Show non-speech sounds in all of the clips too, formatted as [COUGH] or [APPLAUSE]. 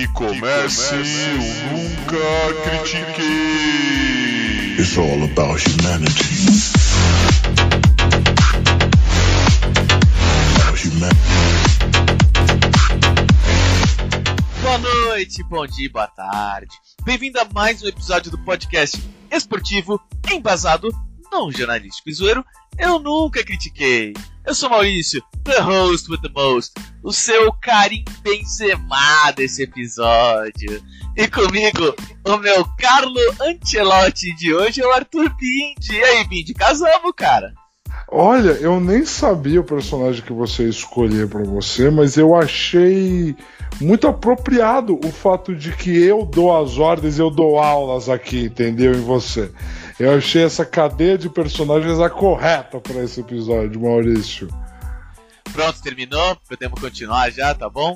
Que comece o Nunca Critiquei. It's all about humanity. Boa noite, bom dia, boa tarde. Bem-vindo a mais um episódio do podcast esportivo embasado, não jornalístico e zoeiro. Eu nunca critiquei. Eu sou Maurício, the host with the most, o seu Karim Benzema desse episódio. E comigo, o meu Carlo Ancelotti de hoje é o Arthur Bindi. E aí, Bindi, casamos, cara? Olha, eu nem sabia o personagem que você escolher para você, mas eu achei muito apropriado o fato de que eu dou as ordens, eu dou aulas aqui, entendeu? Em você. Eu achei essa cadeia de personagens a correta para esse episódio, Maurício. Pronto, terminou? Podemos continuar já, tá bom?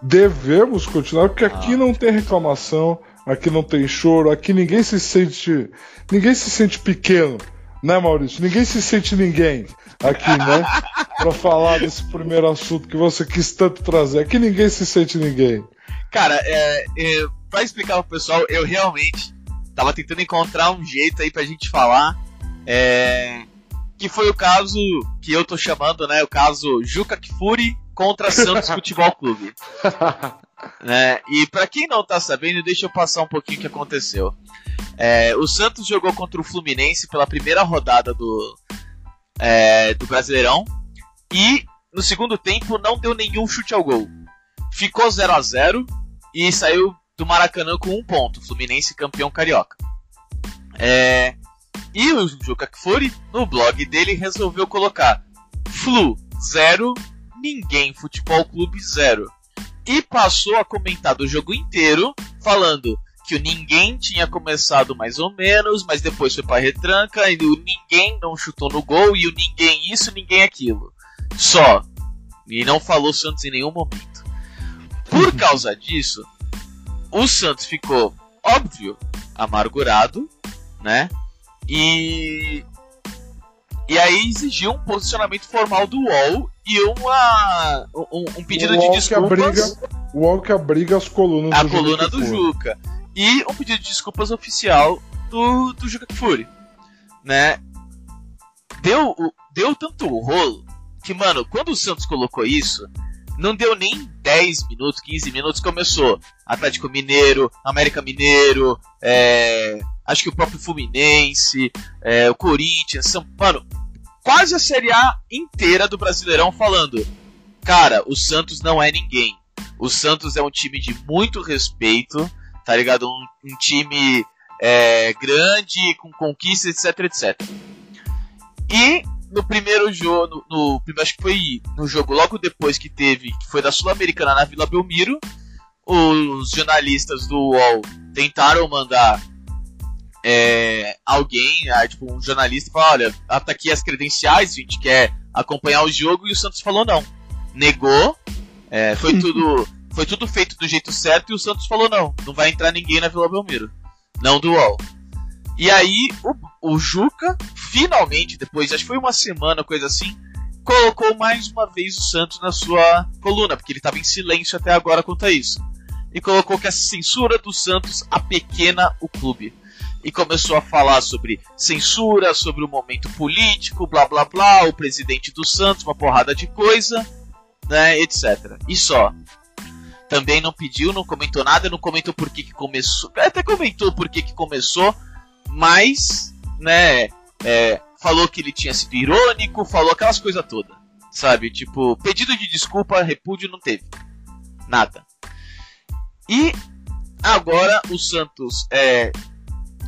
Devemos continuar, porque aqui ah. não tem reclamação, aqui não tem choro, aqui ninguém se sente. Ninguém se sente pequeno, né, Maurício? Ninguém se sente ninguém aqui, né? [LAUGHS] pra falar desse primeiro assunto que você quis tanto trazer. Aqui ninguém se sente ninguém. Cara, é, é, pra explicar pro pessoal, eu realmente tava tentando encontrar um jeito aí pra gente falar. É, que foi o caso que eu tô chamando, né? O caso Juca Kfouri contra Santos [LAUGHS] Futebol Clube. né? E para quem não tá sabendo, deixa eu passar um pouquinho o que aconteceu. É, o Santos jogou contra o Fluminense pela primeira rodada do, é, do Brasileirão e no segundo tempo não deu nenhum chute ao gol. Ficou 0 a 0 e saiu do Maracanã com um ponto, Fluminense campeão carioca. É, e o Juca Kfouri, no blog dele, resolveu colocar Flu 0, ninguém Futebol Clube 0. E passou a comentar do jogo inteiro, falando que o ninguém tinha começado mais ou menos, mas depois foi para retranca, e o ninguém não chutou no gol, e o ninguém isso, ninguém aquilo. Só. E não falou Santos em nenhum momento. Por [LAUGHS] causa disso, o Santos ficou, óbvio, amargurado, né? E. E aí exigiu um posicionamento formal do UOL e uma, um, um pedido de desculpas. Que abriga, o UOL que abriga as colunas a do coluna Juca do Juca. E um pedido de desculpas oficial do, do Juca Kfouri. Né? Deu, deu tanto rolo que, mano, quando o Santos colocou isso, não deu nem 10 minutos, 15 minutos, começou Atlético Mineiro, América Mineiro, é, acho que o próprio Fluminense, é, o Corinthians, São, mano, quase a Série A inteira do Brasileirão falando, cara, o Santos não é ninguém. O Santos é um time de muito respeito, tá ligado? Um, um time é, grande, com conquistas, etc, etc. E no primeiro jogo, no, no, acho que foi no jogo logo depois que teve, que foi da Sul-Americana na Vila Belmiro, os jornalistas do UOL tentaram mandar é, alguém, ah, tipo um jornalista, falar, olha, tá aqui as credenciais, a gente quer acompanhar o jogo, e o Santos falou não. Negou, é, foi [LAUGHS] tudo foi tudo feito do jeito certo, e o Santos falou não, não vai entrar ninguém na Vila Belmiro. Não do UOL. E aí o, o Juca, finalmente, depois, acho que foi uma semana, coisa assim, colocou mais uma vez o Santos na sua coluna, porque ele estava em silêncio até agora quanto a isso. E colocou que a censura do Santos apequena o clube. E começou a falar sobre censura, sobre o momento político, blá blá blá, o presidente do Santos, uma porrada de coisa, né, etc. E só. Também não pediu, não comentou nada, não comentou por que, que começou. Até comentou por que, que começou, mas, né, é, falou que ele tinha sido irônico, falou aquelas coisas todas, sabe? Tipo, pedido de desculpa, repúdio não teve. Nada. E agora o Santos é,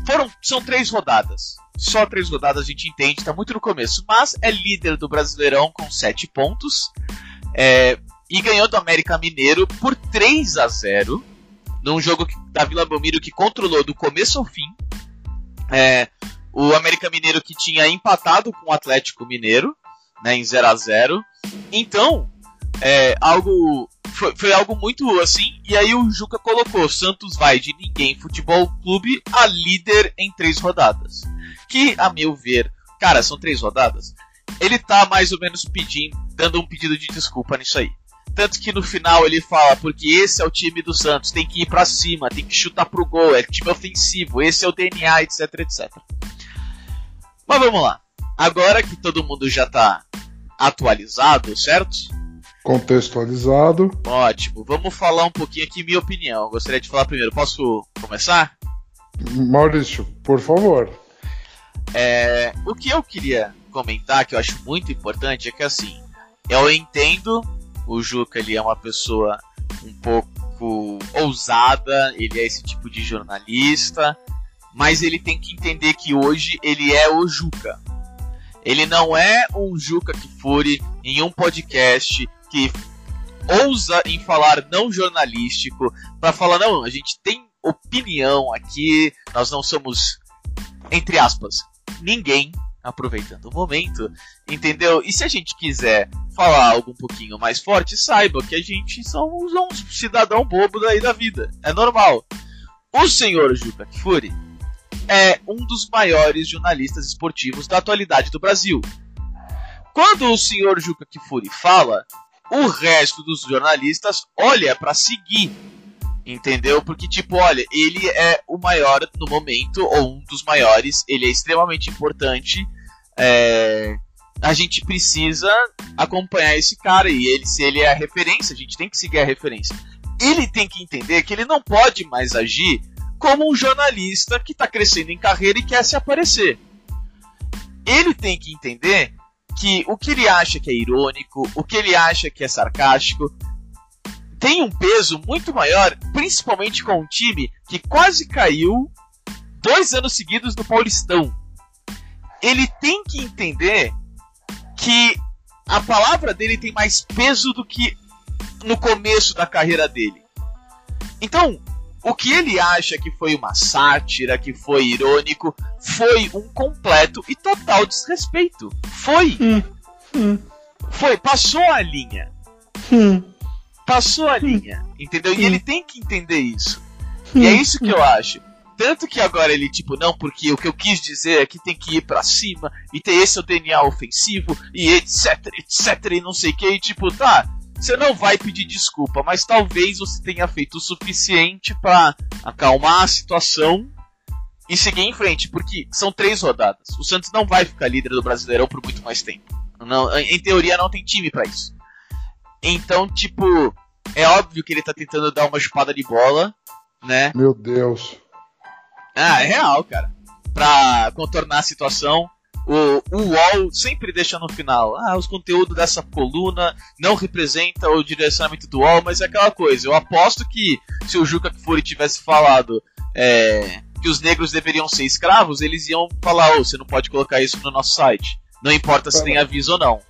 foram são três rodadas. Só três rodadas a gente entende, está muito no começo, mas é líder do Brasileirão com sete pontos. É, e ganhou do América Mineiro por 3 a 0 num jogo da Vila Belmiro que controlou do começo ao fim. É, o América Mineiro que tinha empatado com o Atlético Mineiro, né, em 0 a 0 Então, é, algo foi, foi, algo muito assim. E aí o Juca colocou: Santos vai de ninguém futebol clube a líder em três rodadas. Que, a meu ver, cara, são três rodadas. Ele tá mais ou menos pedindo, dando um pedido de desculpa nisso aí. Tanto que no final ele fala, porque esse é o time do Santos, tem que ir para cima, tem que chutar pro gol, é time ofensivo, esse é o DNA, etc, etc. Mas vamos lá. Agora que todo mundo já tá atualizado, certo? Contextualizado. Ótimo. Vamos falar um pouquinho aqui minha opinião. Gostaria de falar primeiro. Posso começar? Maurício, por favor. É, o que eu queria comentar, que eu acho muito importante, é que assim, eu entendo o Juca, ele é uma pessoa um pouco ousada, ele é esse tipo de jornalista, mas ele tem que entender que hoje ele é o Juca. Ele não é um Juca que fure em um podcast que ousa em falar não jornalístico para falar não, a gente tem opinião aqui, nós não somos entre aspas ninguém aproveitando o momento, entendeu? E se a gente quiser falar algo um pouquinho mais forte, saiba que a gente somos um cidadão bobo daí da vida, é normal. O senhor Juca Kifuri é um dos maiores jornalistas esportivos da atualidade do Brasil. Quando o senhor Juca Kifuri fala, o resto dos jornalistas olha para seguir Entendeu? Porque, tipo, olha, ele é o maior no momento, ou um dos maiores, ele é extremamente importante. É... A gente precisa acompanhar esse cara e ele, se ele é a referência, a gente tem que seguir a referência. Ele tem que entender que ele não pode mais agir como um jornalista que está crescendo em carreira e quer se aparecer. Ele tem que entender que o que ele acha que é irônico, o que ele acha que é sarcástico, tem um peso muito maior, principalmente com um time que quase caiu dois anos seguidos no Paulistão. Ele tem que entender que a palavra dele tem mais peso do que no começo da carreira dele. Então, o que ele acha que foi uma sátira, que foi irônico, foi um completo e total desrespeito. Foi. Hum, hum. Foi, passou a linha. Hum passou a linha, entendeu? E ele tem que entender isso. E é isso que eu acho. Tanto que agora ele, tipo, não, porque o que eu quis dizer é que tem que ir para cima e ter esse o DNA ofensivo e etc, etc, e não sei o que, e tipo, tá, você não vai pedir desculpa, mas talvez você tenha feito o suficiente para acalmar a situação e seguir em frente, porque são três rodadas. O Santos não vai ficar líder do Brasileirão por muito mais tempo. Não, em teoria não tem time para isso. Então, tipo, é óbvio que ele tá tentando dar uma chupada de bola, né? Meu Deus. Ah, é real, cara. Pra contornar a situação. O, o UOL sempre deixa no final. Ah, os conteúdos dessa coluna não representa o direcionamento do UOL, mas é aquela coisa. Eu aposto que se o Juca Kfouri tivesse falado é, que os negros deveriam ser escravos, eles iam falar: oh, você não pode colocar isso no nosso site. Não importa se tem aviso ou não.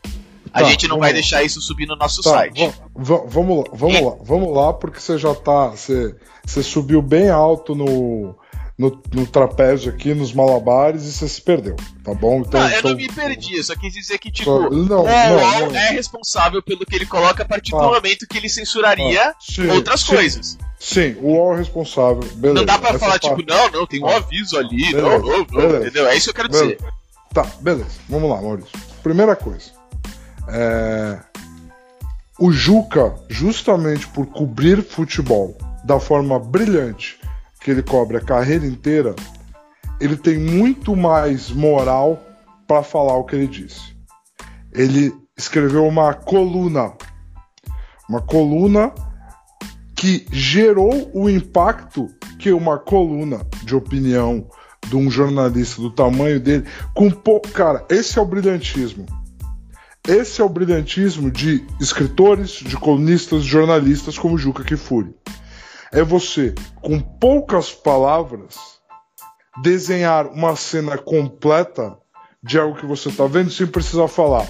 A tá, gente não vai lá. deixar isso subir no nosso tá, site. Vamos lá, vamos lá, vamos lá, porque você já tá. Você, você subiu bem alto no, no, no, trapézio aqui, nos malabares, e você se perdeu, tá bom? Então, não, eu então, não me perdi, eu só quis dizer que, tipo, não, o não, não, é responsável pelo que ele coloca a partir do ah, momento que ele censuraria ah, sim, outras sim, coisas. Sim, o UOL é responsável. Beleza, não dá pra falar, parte... tipo, não, não, tem um ah, aviso ali, beleza, não, não, não, beleza, entendeu? É isso que eu quero beleza. dizer. Tá, beleza, vamos lá, Maurício. Primeira coisa. É... O Juca, justamente por cobrir futebol da forma brilhante que ele cobre a carreira inteira, ele tem muito mais moral para falar o que ele disse. Ele escreveu uma coluna, uma coluna que gerou o impacto que uma coluna de opinião de um jornalista do tamanho dele, com pouco. Cara, esse é o brilhantismo. Esse é o brilhantismo de escritores, de colunistas, de jornalistas como Juca Kifuri. É você, com poucas palavras, desenhar uma cena completa de algo que você está vendo sem precisar falar.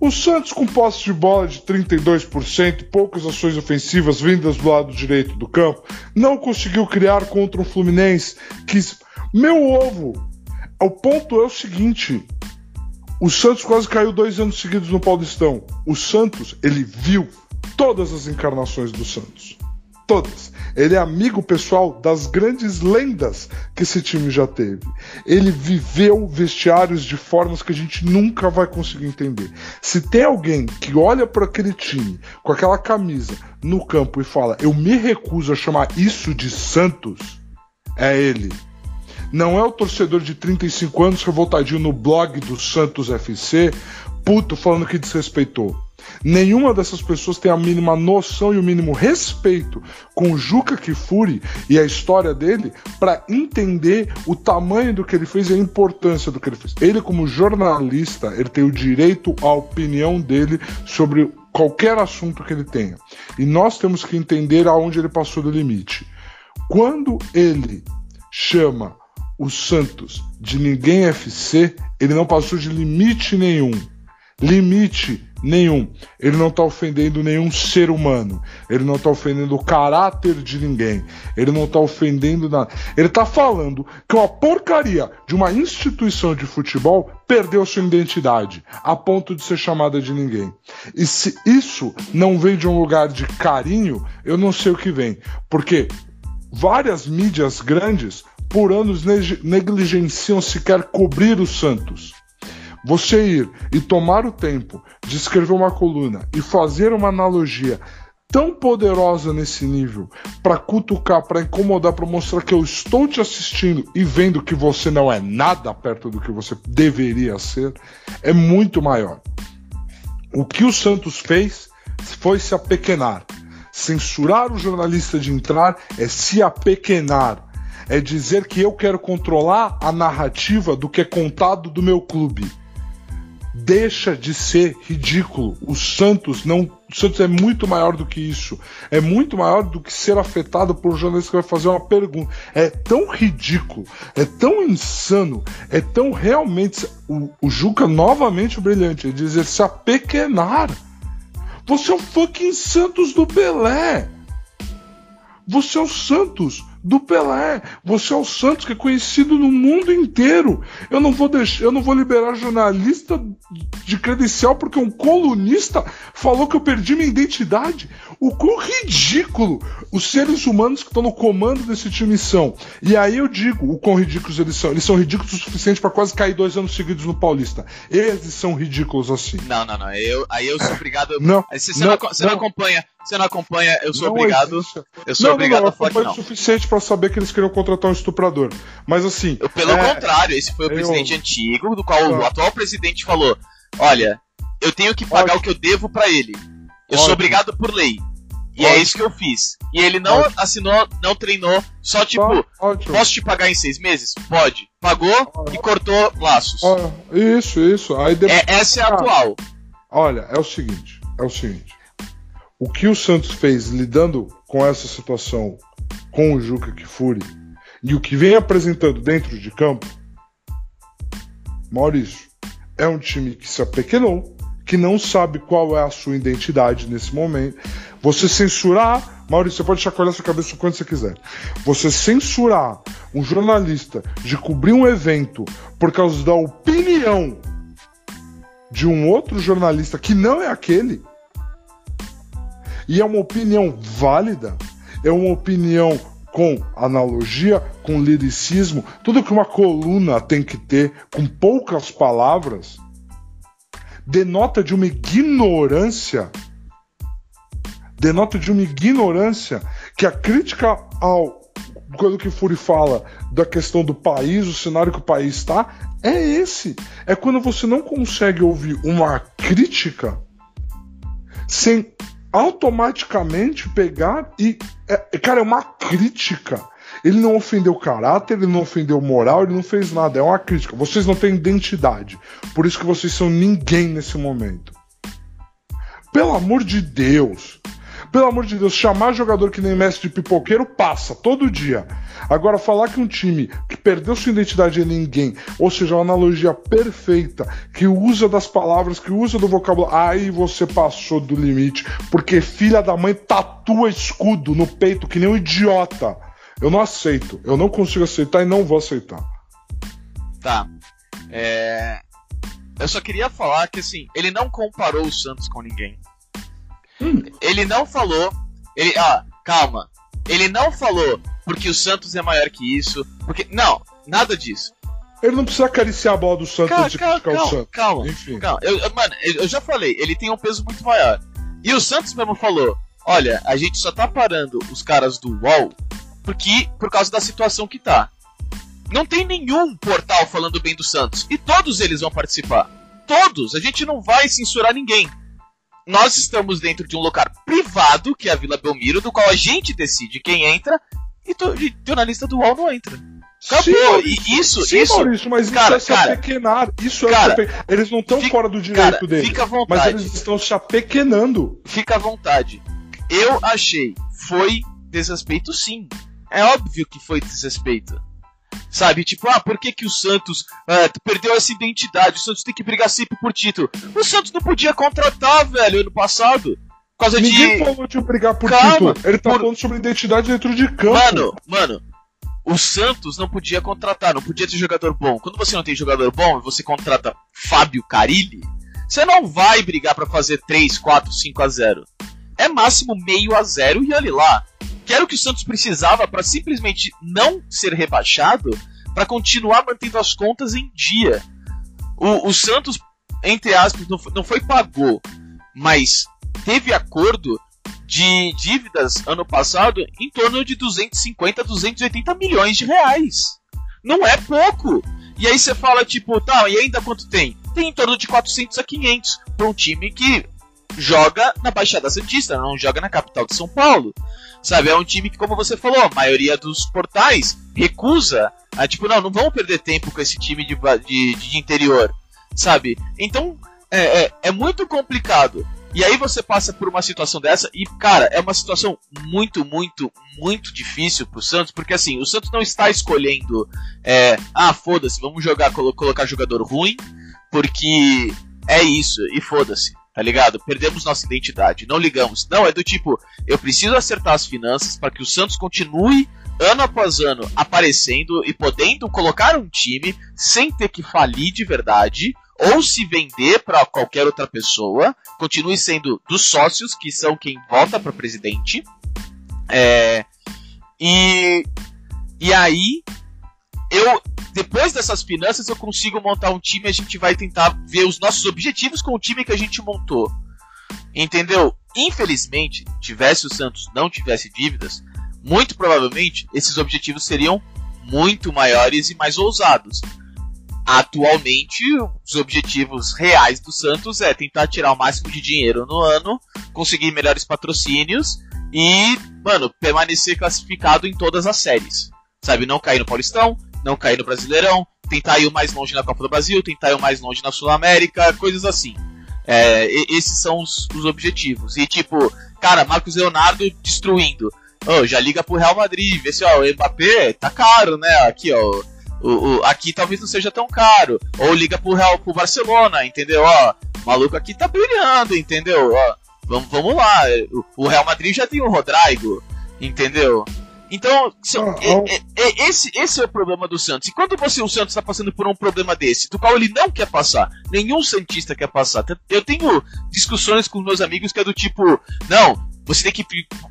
O Santos com posse de bola de 32%, poucas ações ofensivas vindas do lado direito do campo, não conseguiu criar contra o Fluminense. Que... Meu ovo! O ponto é o seguinte: o Santos quase caiu dois anos seguidos no Paulistão. O Santos, ele viu todas as encarnações do Santos. Todas. Ele é amigo pessoal das grandes lendas que esse time já teve. Ele viveu vestiários de formas que a gente nunca vai conseguir entender. Se tem alguém que olha para aquele time com aquela camisa no campo e fala: Eu me recuso a chamar isso de Santos, é ele. Não é o torcedor de 35 anos revoltadinho no blog do Santos FC, puto, falando que desrespeitou. Nenhuma dessas pessoas tem a mínima noção e o mínimo respeito com Juca Kifuri e a história dele para entender o tamanho do que ele fez e a importância do que ele fez. Ele, como jornalista, ele tem o direito à opinião dele sobre qualquer assunto que ele tenha. E nós temos que entender aonde ele passou do limite. Quando ele chama o Santos de ninguém FC, ele não passou de limite nenhum. Limite nenhum. Ele não está ofendendo nenhum ser humano. Ele não está ofendendo o caráter de ninguém. Ele não está ofendendo nada. Ele está falando que uma porcaria de uma instituição de futebol perdeu sua identidade, a ponto de ser chamada de ninguém. E se isso não vem de um lugar de carinho, eu não sei o que vem. Porque várias mídias grandes por anos negligenciam sequer cobrir o Santos. Você ir e tomar o tempo de escrever uma coluna e fazer uma analogia tão poderosa nesse nível para cutucar, para incomodar, para mostrar que eu estou te assistindo e vendo que você não é nada perto do que você deveria ser, é muito maior. O que o Santos fez foi se apequenar. Censurar o jornalista de entrar é se apequenar é dizer que eu quero controlar a narrativa do que é contado do meu clube. Deixa de ser ridículo. O Santos não. O Santos é muito maior do que isso. É muito maior do que ser afetado por um jornalista que vai fazer uma pergunta. É tão ridículo, é tão insano, é tão realmente. O, o Juca novamente brilhante, é dizer se apequenar. Você é o fucking Santos do Pelé. Você é o Santos do Pelé. Você é o Santos que é conhecido no mundo inteiro. Eu não vou deixar, eu não vou liberar jornalista de credencial porque um colunista falou que eu perdi minha identidade. O quão ridículo os seres humanos que estão no comando desse time são. E aí eu digo o quão ridículos eles são. Eles são ridículos o suficiente para quase cair dois anos seguidos no Paulista. Eles são ridículos assim. Não, não, não. Eu, aí eu sou obrigado. Não, você, não, não, você não, não acompanha. Você não acompanha, eu sou não obrigado. Existe. Eu sou não, obrigado não, a falar que não. o suficiente para saber que eles queriam contratar um estuprador. Mas assim. Eu, pelo é... contrário, esse foi o eu... presidente antigo, do qual o atual presidente falou: Olha, eu tenho que pagar Ótimo. o que eu devo para ele. Eu Ótimo. sou obrigado por lei. E é Ótimo. é isso que eu fiz. E ele não assinou, não treinou, só tipo, posso te pagar em seis meses? Pode. Pagou e cortou laços. Isso, isso. Aí depois... é, essa é a atual. Olha, é o seguinte, é o seguinte. O que o Santos fez lidando com essa situação com o Juca Kifuri e o que vem apresentando dentro de campo, Maurício, é um time que se apequenou, que não sabe qual é a sua identidade nesse momento. Você censurar, Maurício, você pode chacoalhar sua cabeça quando você quiser. Você censurar um jornalista de cobrir um evento por causa da opinião de um outro jornalista que não é aquele, e é uma opinião válida, é uma opinião com analogia, com liricismo, tudo que uma coluna tem que ter, com poucas palavras, denota de uma ignorância, denota de uma ignorância que a crítica ao quando que Fury fala da questão do país, o cenário que o país está, é esse. É quando você não consegue ouvir uma crítica sem automaticamente pegar e. É, cara, é uma crítica. Ele não ofendeu caráter, ele não ofendeu moral, ele não fez nada. É uma crítica. Vocês não têm identidade. Por isso que vocês são ninguém nesse momento. Pelo amor de Deus. Pelo amor de Deus, chamar jogador que nem mestre de pipoqueiro passa todo dia. Agora, falar que um time que perdeu sua identidade é ninguém, ou seja, uma analogia perfeita, que usa das palavras, que usa do vocabulário, aí você passou do limite, porque filha da mãe tatua escudo no peito que nem um idiota. Eu não aceito, eu não consigo aceitar e não vou aceitar. Tá. É... Eu só queria falar que assim, ele não comparou o Santos com ninguém. Hum. Ele não falou. Ele, ah, calma. ele não falou porque o Santos é maior que isso, porque. Não, nada disso. Ele não precisa acariciar a bola do Santos Calma, de calma, criticar o calma, Santos. calma, Enfim. calma. Eu, eu- mano, eu já falei, ele tem um peso muito maior. E o Santos mesmo falou: olha, a gente só tá parando os caras do UOL porque, por causa da situação que tá. Não tem nenhum portal falando bem do Santos. E todos eles vão participar. Todos. A gente não vai censurar ninguém. Nós estamos dentro de um local privado, que é a Vila Belmiro, do qual a gente decide quem entra, e, to- e jornalista do UOL não entra. Acabou. Sim, Maurício. e isso, Sim, isso. Maurício, mas cara, isso é se apequenar. Isso é cara, ape- Eles não estão fora do direito Cara, deles. fica à Mas vontade. eles estão se apequenando. Fica à vontade. Eu achei. Foi desrespeito, sim. É óbvio que foi desrespeito. Sabe, tipo, ah, por que, que o Santos ah, perdeu essa identidade? O Santos tem que brigar sempre por título. O Santos não podia contratar, velho, ano passado. Por causa Ninguém de. falou de brigar por Calma, título. Ele tá por- falando sobre identidade dentro de campo. Mano, mano, o Santos não podia contratar, não podia ter jogador bom. Quando você não tem jogador bom e você contrata Fábio Carilli, você não vai brigar pra fazer 3, 4, 5 a 0. É máximo meio a zero e olhe lá. Que era o que o Santos precisava pra simplesmente não ser rebaixado, pra continuar mantendo as contas em dia. O, o Santos, entre aspas, não foi, não foi pagou, mas teve acordo de dívidas ano passado em torno de 250, 280 milhões de reais. Não é pouco. E aí você fala, tipo, tá, e ainda quanto tem? Tem em torno de 400 a 500 para um time que joga na Baixada Santista, não joga na capital de São Paulo. Sabe, é um time que, como você falou, a maioria dos portais recusa. A, tipo, não, não vamos perder tempo com esse time de, de, de interior. Sabe? Então, é, é, é muito complicado. E aí você passa por uma situação dessa e, cara, é uma situação muito, muito, muito difícil pro Santos, porque assim, o Santos não está escolhendo, é, ah, foda-se, vamos jogar, colo- colocar jogador ruim, porque é isso, e foda-se, tá ligado? Perdemos nossa identidade, não ligamos. Não, é do tipo, eu preciso acertar as finanças para que o Santos continue ano após ano aparecendo e podendo colocar um time sem ter que falir de verdade ou se vender para qualquer outra pessoa, continue sendo dos sócios que são quem vota para presidente. É, e e aí eu depois dessas finanças eu consigo montar um time, a gente vai tentar ver os nossos objetivos com o time que a gente montou. Entendeu? Infelizmente, tivesse o Santos, não tivesse dívidas, muito provavelmente esses objetivos seriam muito maiores e mais ousados. Atualmente, os objetivos reais do Santos é tentar tirar o máximo de dinheiro no ano, conseguir melhores patrocínios e, mano, permanecer classificado em todas as séries. Sabe, não cair no Paulistão, não cair no Brasileirão, tentar ir o mais longe na Copa do Brasil, tentar ir o mais longe na Sul-América, coisas assim. É, esses são os, os objetivos. E tipo, cara, Marcos Leonardo destruindo. Ô, já liga pro Real Madrid, vê se ó, o Mbappé tá caro, né? Aqui, ó. O, o- aqui talvez não seja tão caro. Ou liga pro Real pro Barcelona, entendeu? Ó, o maluco aqui tá brilhando, entendeu? Ó, vamos, vamos lá. O, o Real Madrid já tem o Rodrigo, entendeu? Então, são- Ah, é- é- é- esse, esse é o problema do Santos. E quando você, o Santos, está passando por um problema desse, do qual ele não quer passar, nenhum Santista quer passar. Eu tenho discussões com meus amigos que é do tipo, não, você tem que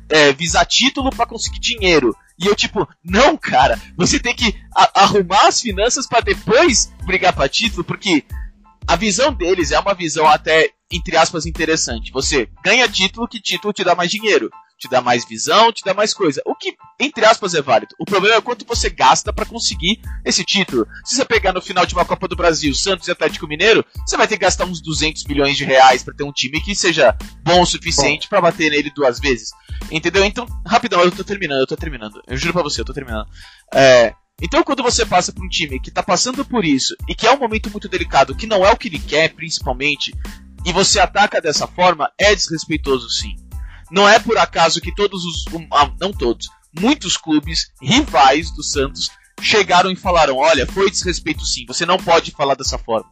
é, visar título para conseguir dinheiro. E eu, tipo, não, cara, você tem que arrumar as finanças para depois brigar para título, porque a visão deles é uma visão até, entre aspas, interessante. Você ganha título, que título te dá mais dinheiro. Te dá mais visão, te dá mais coisa. O que, entre aspas, é válido. O problema é quanto você gasta para conseguir esse título. Se você pegar no final de uma Copa do Brasil, Santos e Atlético Mineiro, você vai ter que gastar uns 200 milhões de reais para ter um time que seja bom o suficiente para bater nele duas vezes. Entendeu? Então, rapidão, eu tô terminando, eu tô terminando. Eu juro pra você, eu tô terminando. É, então, quando você passa por um time que tá passando por isso e que é um momento muito delicado, que não é o que ele quer, principalmente, e você ataca dessa forma, é desrespeitoso sim. Não é por acaso que todos os. ah, não todos, muitos clubes rivais do Santos chegaram e falaram: olha, foi desrespeito sim, você não pode falar dessa forma.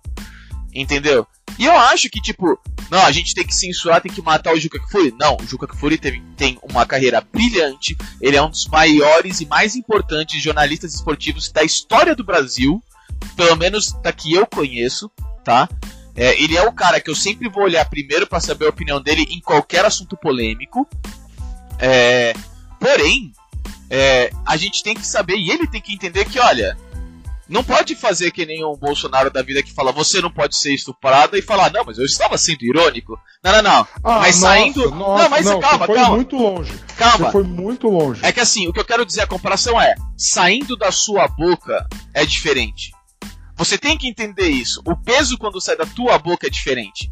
Entendeu? E eu acho que, tipo, não, a gente tem que censurar, tem que matar o Juca Kfouri. Não, o Juca Kfouri teve, tem uma carreira brilhante, ele é um dos maiores e mais importantes jornalistas esportivos da história do Brasil, pelo menos da que eu conheço, tá? É, ele é o cara que eu sempre vou olhar primeiro para saber a opinião dele em qualquer assunto polêmico. É, porém, É, a gente tem que saber e ele tem que entender que, olha, não pode fazer que nem um Bolsonaro da vida que fala você não pode ser estuprado e falar, não, mas eu estava sendo irônico. Não, não, não. Ah, mas nossa, saindo. nossa, não, mas não, calma, foi calma. muito longe. Calma. Você foi muito longe. É que assim, o que eu quero dizer, a comparação é, saindo da sua boca é diferente. Você tem que entender isso. O peso quando sai da tua boca é diferente.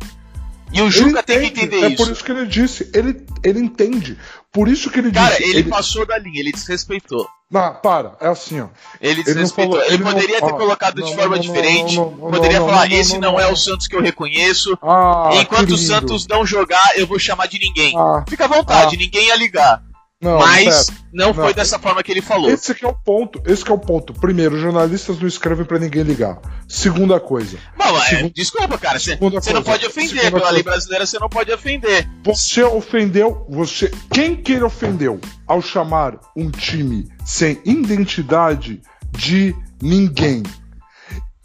E o Juca tem que entende, entender é isso. por isso que ele disse. Ele, ele entende. Por isso que ele Cara, disse. ele, passou da linha, ele desrespeitou. Não, para, é assim, ó. Ele Ele não desrespeitou. falou- Ele, ele não- poderia ter ó, colocado não, de não, forma não, diferente. não, não, não, poderia não, falar, não, esse não, não, não, é não. o Santos que eu reconheço. Ah, Enquanto lindo. Santos não jogar, eu vou chamar de ninguém. Ah, Fica à vontade, ninguém ia ligar. Não, Mas pera. não foi não. dessa forma que ele falou. Esse que é o ponto. Esse que é o ponto. Primeiro, jornalistas não escrevem pra ninguém ligar. Segunda coisa. Não, é, desculpa, cara. Você não pode ofender. Segunda Pela lei brasileira, você não pode ofender. Você ofendeu, você, quem que ele ofendeu ao chamar um time sem identidade de ninguém?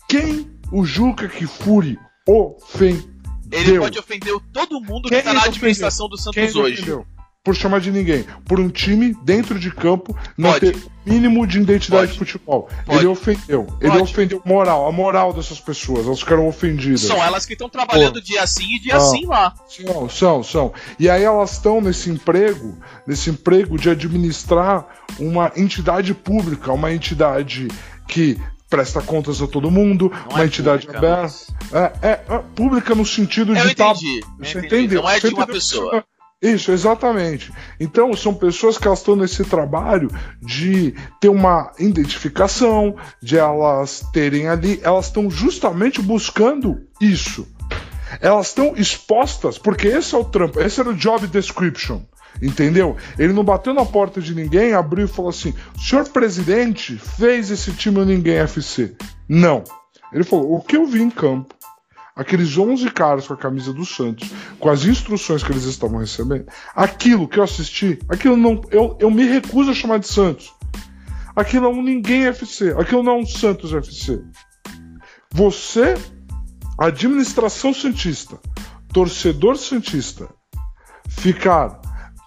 Quem o Juca Kifuri ofendeu? Ele pode ofender todo mundo Quem que tá na administração do Quem Santos ele hoje. ofendeu? Por chamar de ninguém. Por um time dentro de campo não Pode. ter mínimo de identidade Pode. de futebol. Pode. Ele ofendeu. Ele ofendeu moral, a moral dessas pessoas. Elas ficaram ofendidas. São elas que estão trabalhando dia sim e dia Ah. sim lá. São, são, são. E aí elas estão nesse emprego, nesse emprego de administrar uma entidade pública, uma entidade que presta contas a todo mundo, Não uma é entidade pública, aberta. É, é- é pública no sentido Eu de entendi. eu Você entendi. entendeu? Não é de uma pessoa. [LAUGHS] Isso, exatamente. Então, são pessoas que estão nesse trabalho de ter uma identificação, de elas terem ali, elas estão justamente buscando isso. Elas estão expostas, porque esse é o trampo, esse era o job description. Entendeu? Ele não bateu na porta de ninguém, abriu e falou assim: senhor presidente fez esse time o Ninguém FC. Não. Ele falou: o que eu vi em campo, aqueles 11 caras com a camisa do Santos, com as instruções que eles estavam recebendo, aquilo que eu assisti, aquilo não. Eu, eu me recuso a chamar de Santos. Aquilo é um Ninguém FC, aquilo não é um Santos FC. Você, administração Santista, torcedor Santista, ficar.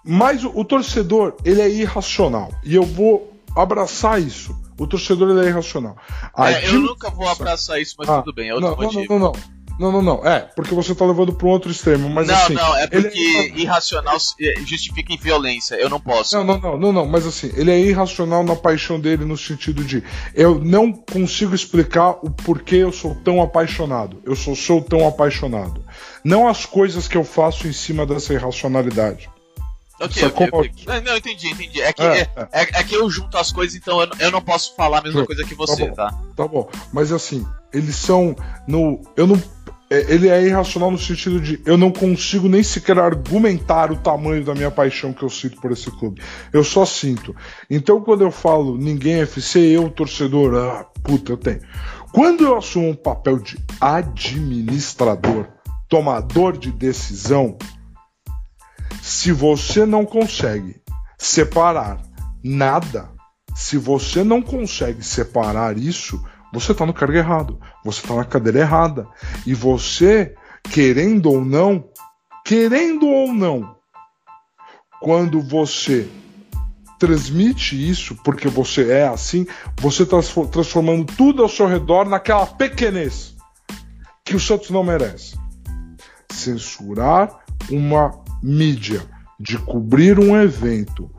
Mas o, o torcedor, ele é irracional. E eu vou abraçar isso. O torcedor, ele é irracional. É, eu nunca vou abraçar isso, mas Ah, tudo bem, é outro não, não, motivo. não, não, não. Não, não, não. É, porque você tá levando para um outro extremo. Mas não, assim. não, é ele porque irracional eh, justifica em violência. Eu não posso. Não, não, não, não, não, mas assim, ele é irracional na paixão dele no sentido de eu não consigo explicar o porquê eu sou tão apaixonado. Eu sou, sou tão apaixonado. Não as coisas que eu faço em cima dessa irracionalidade. Ok, Sacou? ok, ok. Não, não, entendi, entendi. É que, É, é, é- é que eu junto as coisas, então eu, não- eu não posso falar a mesma Tá coisa que você, bom. tá? Tá bom. Mas assim, eles são. No, eu não. É, Ele é irracional no sentido de eu não consigo nem sequer argumentar o tamanho da minha paixão que eu sinto por esse clube. Eu só sinto. Então, quando eu falo ninguém FC, eu, torcedor, ah, puta, eu tenho. Quando eu assumo um papel de administrador, tomador de decisão, se você não consegue separar nada, se você não consegue separar isso, você está no cargo errado, você está na cadeira errada. E você, querendo ou não, querendo ou não, quando você transmite isso, porque você é assim, você está transformando tudo ao seu redor naquela pequenez que o Santos não merece. Censurar uma mídia de cobrir um evento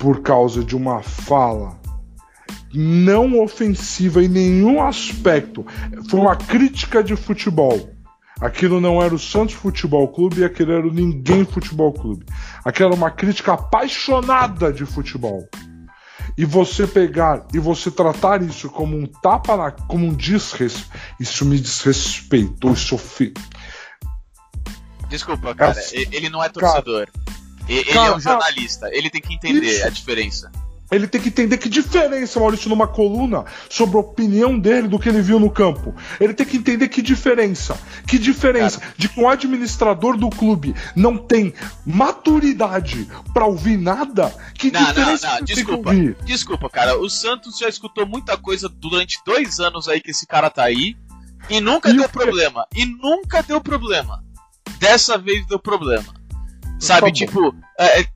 por causa de uma fala não ofensiva em nenhum aspecto. Foi uma crítica de futebol. Aquilo não era o Santos Futebol Clube e aquilo era o Ninguém Futebol Clube. Aquilo era uma crítica apaixonada de futebol. E você pegar e você tratar isso como um tapa na. como um desrespeito. Isso me desrespeitou, isso ofende. Desculpa, cara, Essa- ele não é torcedor. E- Ele Cara, é um jornalista, ele tem que entender isso. a diferença. Ele tem que entender que diferença, Maurício, numa coluna sobre a opinião dele do que ele viu no campo. Ele tem que entender que diferença. Que diferença de que um administrador do clube não tem maturidade pra ouvir nada. Que Não, não, diferença não, que desculpa. Desculpa, cara, o Santos já escutou muita coisa durante dois anos aí que esse cara tá aí e nunca E deu o problema. E nunca deu problema. Dessa vez deu problema. Sabe, Tá tipo, é,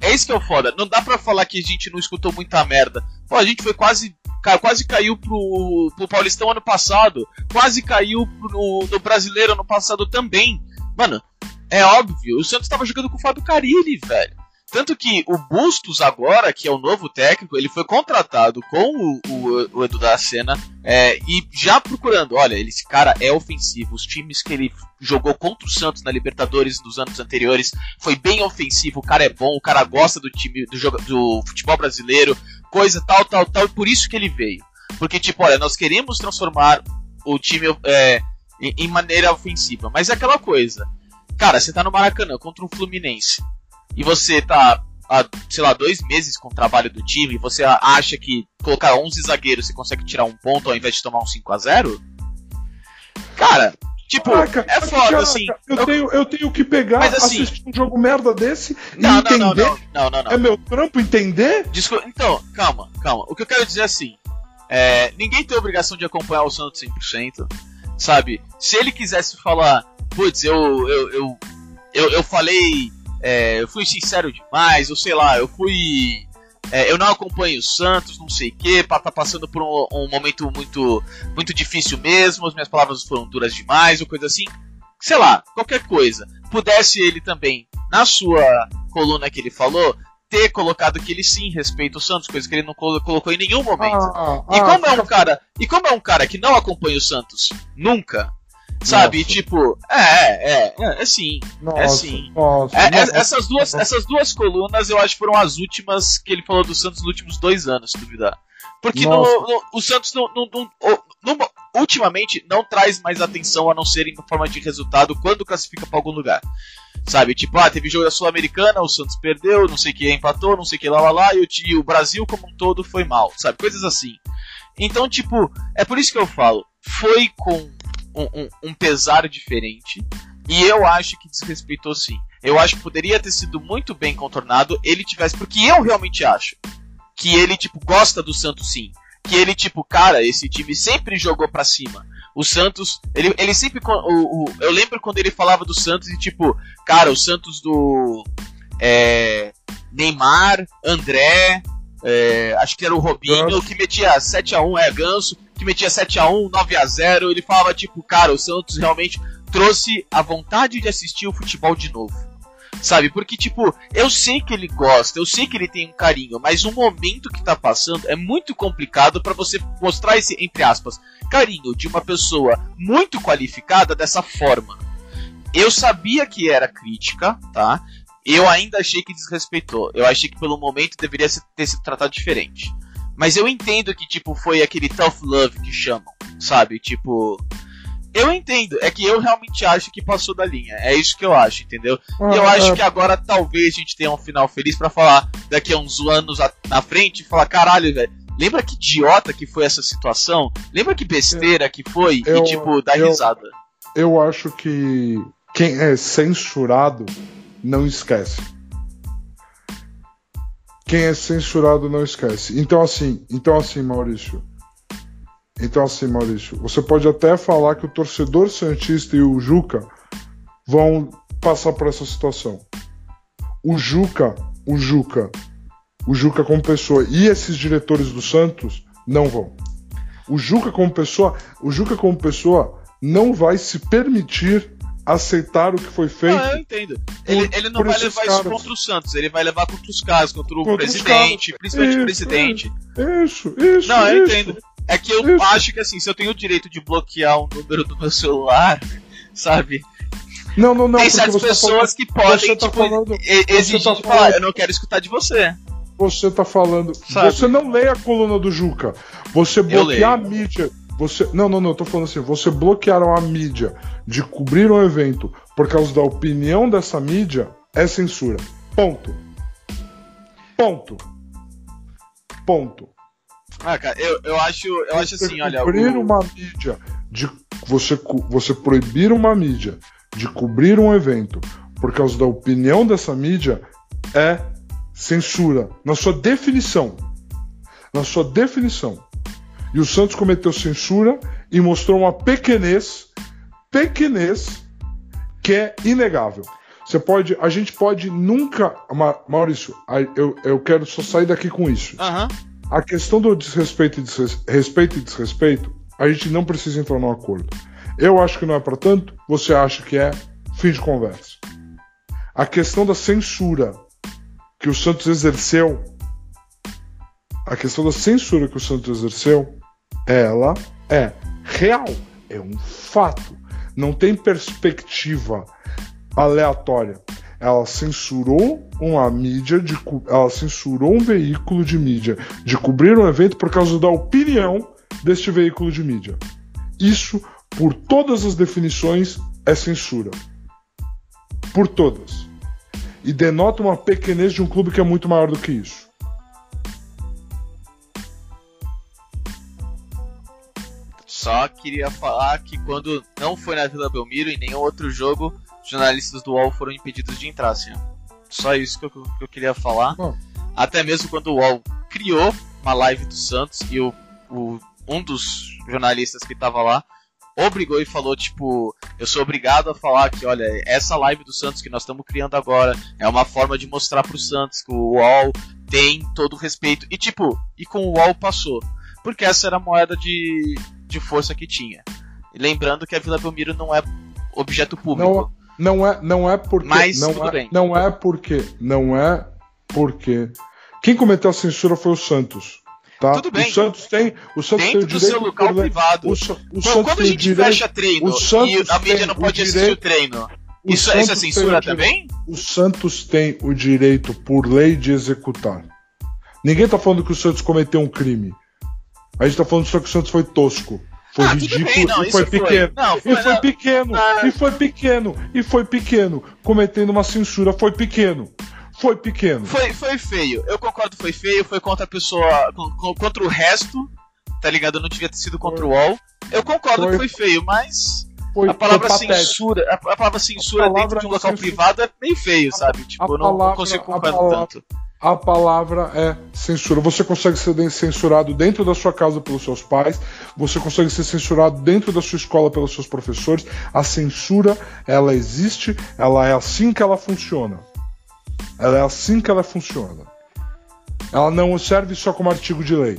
é, isso que é o foda. Não dá pra falar que a gente não escutou muita merda. Pô, a gente foi quase. Quase caiu pro, pro Paulistão ano passado. Quase caiu pro, Brasileiro ano passado também. Mano, é óbvio. O Santos tava jogando com o Fábio Carilli, velho. Tanto que o Bustos agora, que é o novo técnico, ele foi contratado com o, o, o Edu da Sena é, e já procurando, olha, esse cara é ofensivo. Os times que ele jogou contra o Santos na Libertadores dos anos anteriores foi bem ofensivo. O cara é bom, o cara gosta do time do, jogo, do futebol brasileiro, coisa tal, tal, tal. E por isso que ele veio. Porque, tipo, olha, nós queremos transformar o time é, em, em maneira ofensiva. Mas é aquela coisa. Cara, você tá no Maracanã contra um Fluminense e você tá há, sei lá, dois meses com o trabalho do time, e você acha que colocar 11 zagueiros você consegue tirar um ponto ao invés de tomar um 5 a 0 Cara, tipo, Caraca, é foda, assim. Eu, eu, tenho, eu tenho que pegar, mas, assim, assistir um jogo merda desse não, e não, entender. Não, não, não, É meu trampo entender? Desculpa, então, calma, calma. O que eu quero dizer é assim. É, ninguém tem obrigação de acompanhar o Santos 100%, sabe? Se ele quisesse falar, putz, eu, eu, eu, eu, eu falei é, eu fui sincero demais, ou sei lá, eu fui. É, eu não acompanho o Santos, não sei o que, tá passando por um, um, momento muito, muito difícil mesmo, as minhas palavras foram duras demais, ou coisa assim. Sei lá, qualquer coisa. Pudesse ele também, na sua coluna que ele falou, ter colocado que ele sim respeita o Santos, coisa que ele não colocou em nenhum momento. Ah, e como ah, é um cara, e como é um cara que não acompanha o Santos nunca, Sabe? Nossa. Tipo, é, é, é, é sim. Nossa, é sim. Nossa, é, é, essas, duas, essas duas colunas eu acho que foram as últimas que ele falou do Santos nos últimos dois anos, se duvidar. Porque no, no, o Santos não, ultimamente não traz mais atenção a não ser em forma de resultado quando classifica para algum lugar. Sabe, tipo, ah, teve jogo da Sul-Americana, o Santos perdeu, não sei que empatou, não sei que lá lá lá, e o, e o Brasil como um todo foi mal, sabe? Coisas assim. Então, tipo, é por isso que eu falo, foi com um, um, pesar diferente. E eu acho que desrespeitou sim. Eu acho que poderia ter sido muito bem contornado ele tivesse. Porque eu realmente acho que ele, tipo, gosta do Santos sim. Que ele, tipo, cara, esse time sempre jogou para cima. O Santos, ele, ele sempre. O, o, eu lembro quando ele falava do Santos e, tipo, cara, o Santos do. É, Neymar, André, é, acho que era o Robinho, que metia 7x1, é, Ganso, que metia 7x1, 9x0. Ele falava, tipo, cara, o Santos realmente trouxe a vontade de assistir o futebol de novo. Sabe? Porque, tipo, eu sei que ele gosta, eu sei que ele tem um carinho, mas o momento que tá passando é muito complicado para você mostrar esse, entre aspas, carinho de uma pessoa muito qualificada dessa forma. Eu sabia que era crítica, tá? Eu ainda achei que desrespeitou. Eu achei que pelo momento deveria ter sido tratado diferente. Mas eu entendo que, tipo, foi aquele tough love que chamam, sabe? Tipo. Eu entendo, é que eu realmente acho que passou da linha. É isso que eu acho, entendeu? E eu acho que agora talvez a gente tenha um final feliz para falar daqui a uns anos na frente e falar: caralho, velho, lembra que idiota que foi essa situação? Lembra que besteira que foi? Eu, e, tipo, dar risada. Eu acho que quem é censurado não esquece. Quem é censurado não esquece. Então assim, então assim, Maurício. Então assim, Maurício, você pode até falar que o torcedor santista e o Juca vão passar por essa situação. O Juca, o Juca, o Juca como pessoa e esses diretores do Santos não vão. O Juca como pessoa, o Juca como pessoa não vai se permitir aceitar o que foi feito. Não, eu entendo. Ele, por, ele não vai levar caras. isso contra o Santos, ele vai levar contra os caras, contra o contra presidente, principalmente isso, o presidente. Isso, isso. Não, eu entendo. É que eu isso. acho que assim, se eu tenho o direito de bloquear o número do meu celular, sabe? Não, não, não. Tem certas tá pessoas tá que podem, tá tipo, falando, exigir tá falar, eu não quero escutar de você. Você tá falando. Sabe? Você não lê a coluna do Juca. Você bloquear a mídia você, não, não, não, eu tô falando assim, você bloquearam a mídia de cobrir um evento por causa da opinião dessa mídia, é censura. Ponto. Ponto. Ponto. Ah, cara, eu, eu acho, eu acho assim, olha. Cobrir o... uma mídia de você, você proibir uma mídia de cobrir um evento por causa da opinião dessa mídia é censura na sua definição. Na sua definição. E o Santos cometeu censura e mostrou uma pequenez, pequenez, que é inegável. Você pode. A gente pode nunca. Maurício, eu, eu quero só sair daqui com isso. Aham. A questão do desrespeito e desrespeito e desrespeito, a gente não precisa entrar num acordo. Eu acho que não é para tanto, você acha que é, fim de conversa. A questão da censura que o Santos exerceu, a questão da censura que o Santos exerceu, ela é real, é um fato. Não tem perspectiva aleatória. Ela censurou uma mídia, de, ela censurou um veículo de mídia de cobrir um evento por causa da opinião deste veículo de mídia. Isso, por todas as definições, é censura. Por todas. E denota uma pequenez de um clube que é muito maior do que isso. Só queria falar que quando não foi na Vila Belmiro, em nenhum outro jogo, jornalistas do UOL foram impedidos de entrar, assim. Só isso que eu, que eu queria falar. Bom. Até mesmo quando o UOL criou uma live do Santos e o, o um dos jornalistas que estava lá obrigou e falou, tipo, eu sou obrigado a falar que, olha, essa live do Santos que nós estamos criando agora é uma forma de mostrar pro Santos que o UOL tem todo o respeito. E, tipo, e com o UOL passou. Porque essa era a moeda de, de força que tinha. Lembrando que a Vila Belmiro não é objeto público. Não, não é, não é porque. Mas não tudo é, bem. Não é porque. Não é porque. Quem cometeu a censura foi o Santos. Tá? Tudo bem. O Santos tem, o Santos Dentro tem o do direito seu local por... privado. O, o Bom, Santos quando a gente direito... fecha treino o e a mídia não o pode assistir direito- o treino, o isso, é Santos censura o também? O Santos tem o direito, por lei, de executar. Ninguém tá falando que o Santos cometeu um crime. A gente tá falando só que o Santos foi tosco. Foi Ah, ridículo bem, não, e foi isso foi. pequeno. Não, foi- e foi não. pequeno, Ah. e foi pequeno, e foi pequeno. Cometendo uma censura, foi pequeno. Foi pequeno. Foi, foi feio. Eu concordo, foi feio. Foi contra a pessoa. con- con- Contra o resto. Tá ligado? Não devia ter sido contra o UOL. Eu concordo Foi- que foi feio, mas. Foi, A palavra censura. A, a palavra censura A palavra dentro de um local censura- privado é meio feio, sabe? Tipo, eu não, não palavra- consigo a concordar tanto. A palavra é censura. Você consegue ser censurado dentro da sua casa pelos seus pais, você consegue ser censurado dentro da sua escola pelos seus professores. A censura, ela existe, ela é assim que ela funciona. Ela é assim que ela funciona. Ela não serve só como artigo de lei.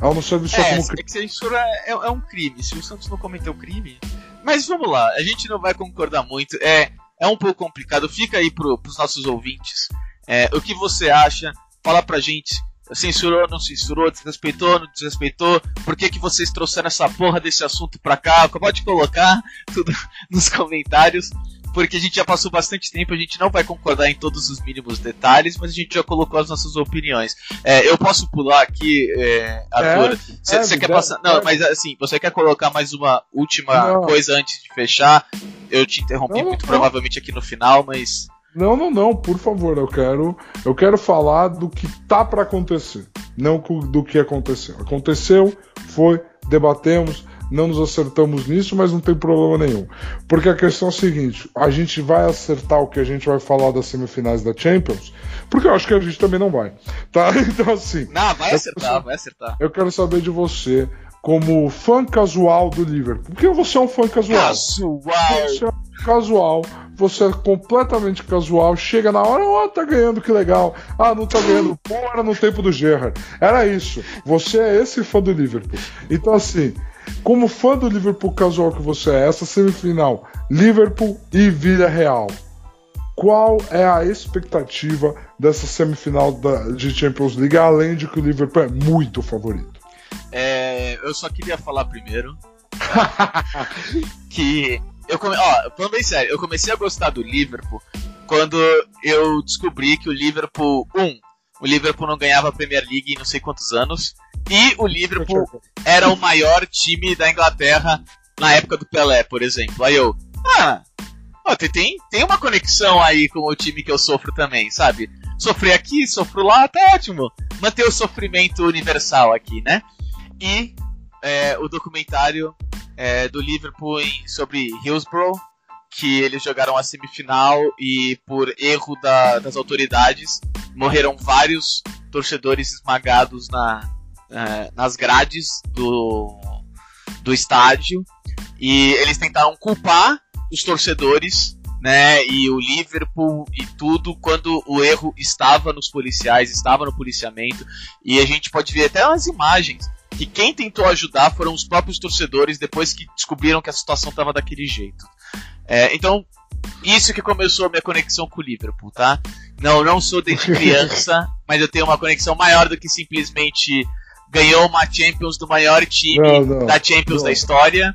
Ela não serve só É, como é crime. que censura é, é um crime. Se o Santos não cometeu crime. Mas vamos lá, a gente não vai concordar muito. É, é um pouco complicado. Fica aí pro, pros nossos ouvintes. É, o que você acha? Fala pra gente. Censurou, não censurou, desrespeitou, não desrespeitou? Por que, que vocês trouxeram essa porra desse assunto pra cá? Pode colocar tudo [LAUGHS] nos comentários. Porque a gente já passou bastante tempo, a gente não vai concordar em todos os mínimos detalhes, mas a gente já colocou as nossas opiniões. É, eu posso pular aqui, é, Arthur? Você deve, quer deve, passar. Não, mas assim, você quer colocar mais uma última Não. coisa antes de fechar? Eu te interrompi Não, muito não. provavelmente aqui no final, mas. Não, não, não, por favor, eu quero, eu quero falar do que tá para acontecer, não do que aconteceu. Aconteceu, foi, debatemos, não nos acertamos nisso, mas não tem problema nenhum. Porque a questão é a seguinte, a gente vai acertar o que a gente vai falar das semifinais da Champions, porque eu acho que a gente também não vai, tá? [LAUGHS] Então assim, Não, vai acertar, vai acertar. eu quero saber de você, como fã casual do Liverpool, porque você é um fã casual. Casual! Você é casual, você é completamente casual, chega na hora, ó, tá ganhando, que legal. Ah, não tá ganhando, pô, era no tempo do Gerrard. Era isso. Você é esse fã do Liverpool. Então, assim, como fã do Liverpool casual que você é, essa semifinal, Liverpool e Vila Real. Qual é a expectativa dessa semifinal da- de Champions League, além de que o Liverpool é muito favorito? É, eu só queria falar primeiro [LAUGHS] que eu come... ó, falando bem sério, eu comecei a gostar do Liverpool quando eu descobri que o Liverpool, um, o Liverpool não ganhava a Premier League em não sei quantos anos, e o Liverpool era o maior time da Inglaterra na época do Pelé, por exemplo. Aí eu, ah, ó, tem, tem, uma conexão aí com o time que eu sofro também, sabe? Sofrer aqui, sofro lá, tá ótimo. Manter o sofrimento universal aqui, né? E é, o documentário é, do Liverpool em- sobre Hillsborough, que eles jogaram a semifinal e por erro da- das autoridades morreram vários torcedores esmagados na, é, nas grades do, do estádio e eles tentaram culpar os torcedores né? E o Liverpool e tudo quando o erro estava nos policiais, estava no policiamento. E a gente pode ver até as imagens que quem tentou ajudar foram os próprios torcedores depois que descobriram que a situação estava daquele jeito. É, então, isso que começou a minha conexão com o Liverpool, tá? Não, não sou desde [LAUGHS] criança, mas eu tenho uma conexão maior do que simplesmente ganhou uma Champions do maior time não, não, da Champions não. da história.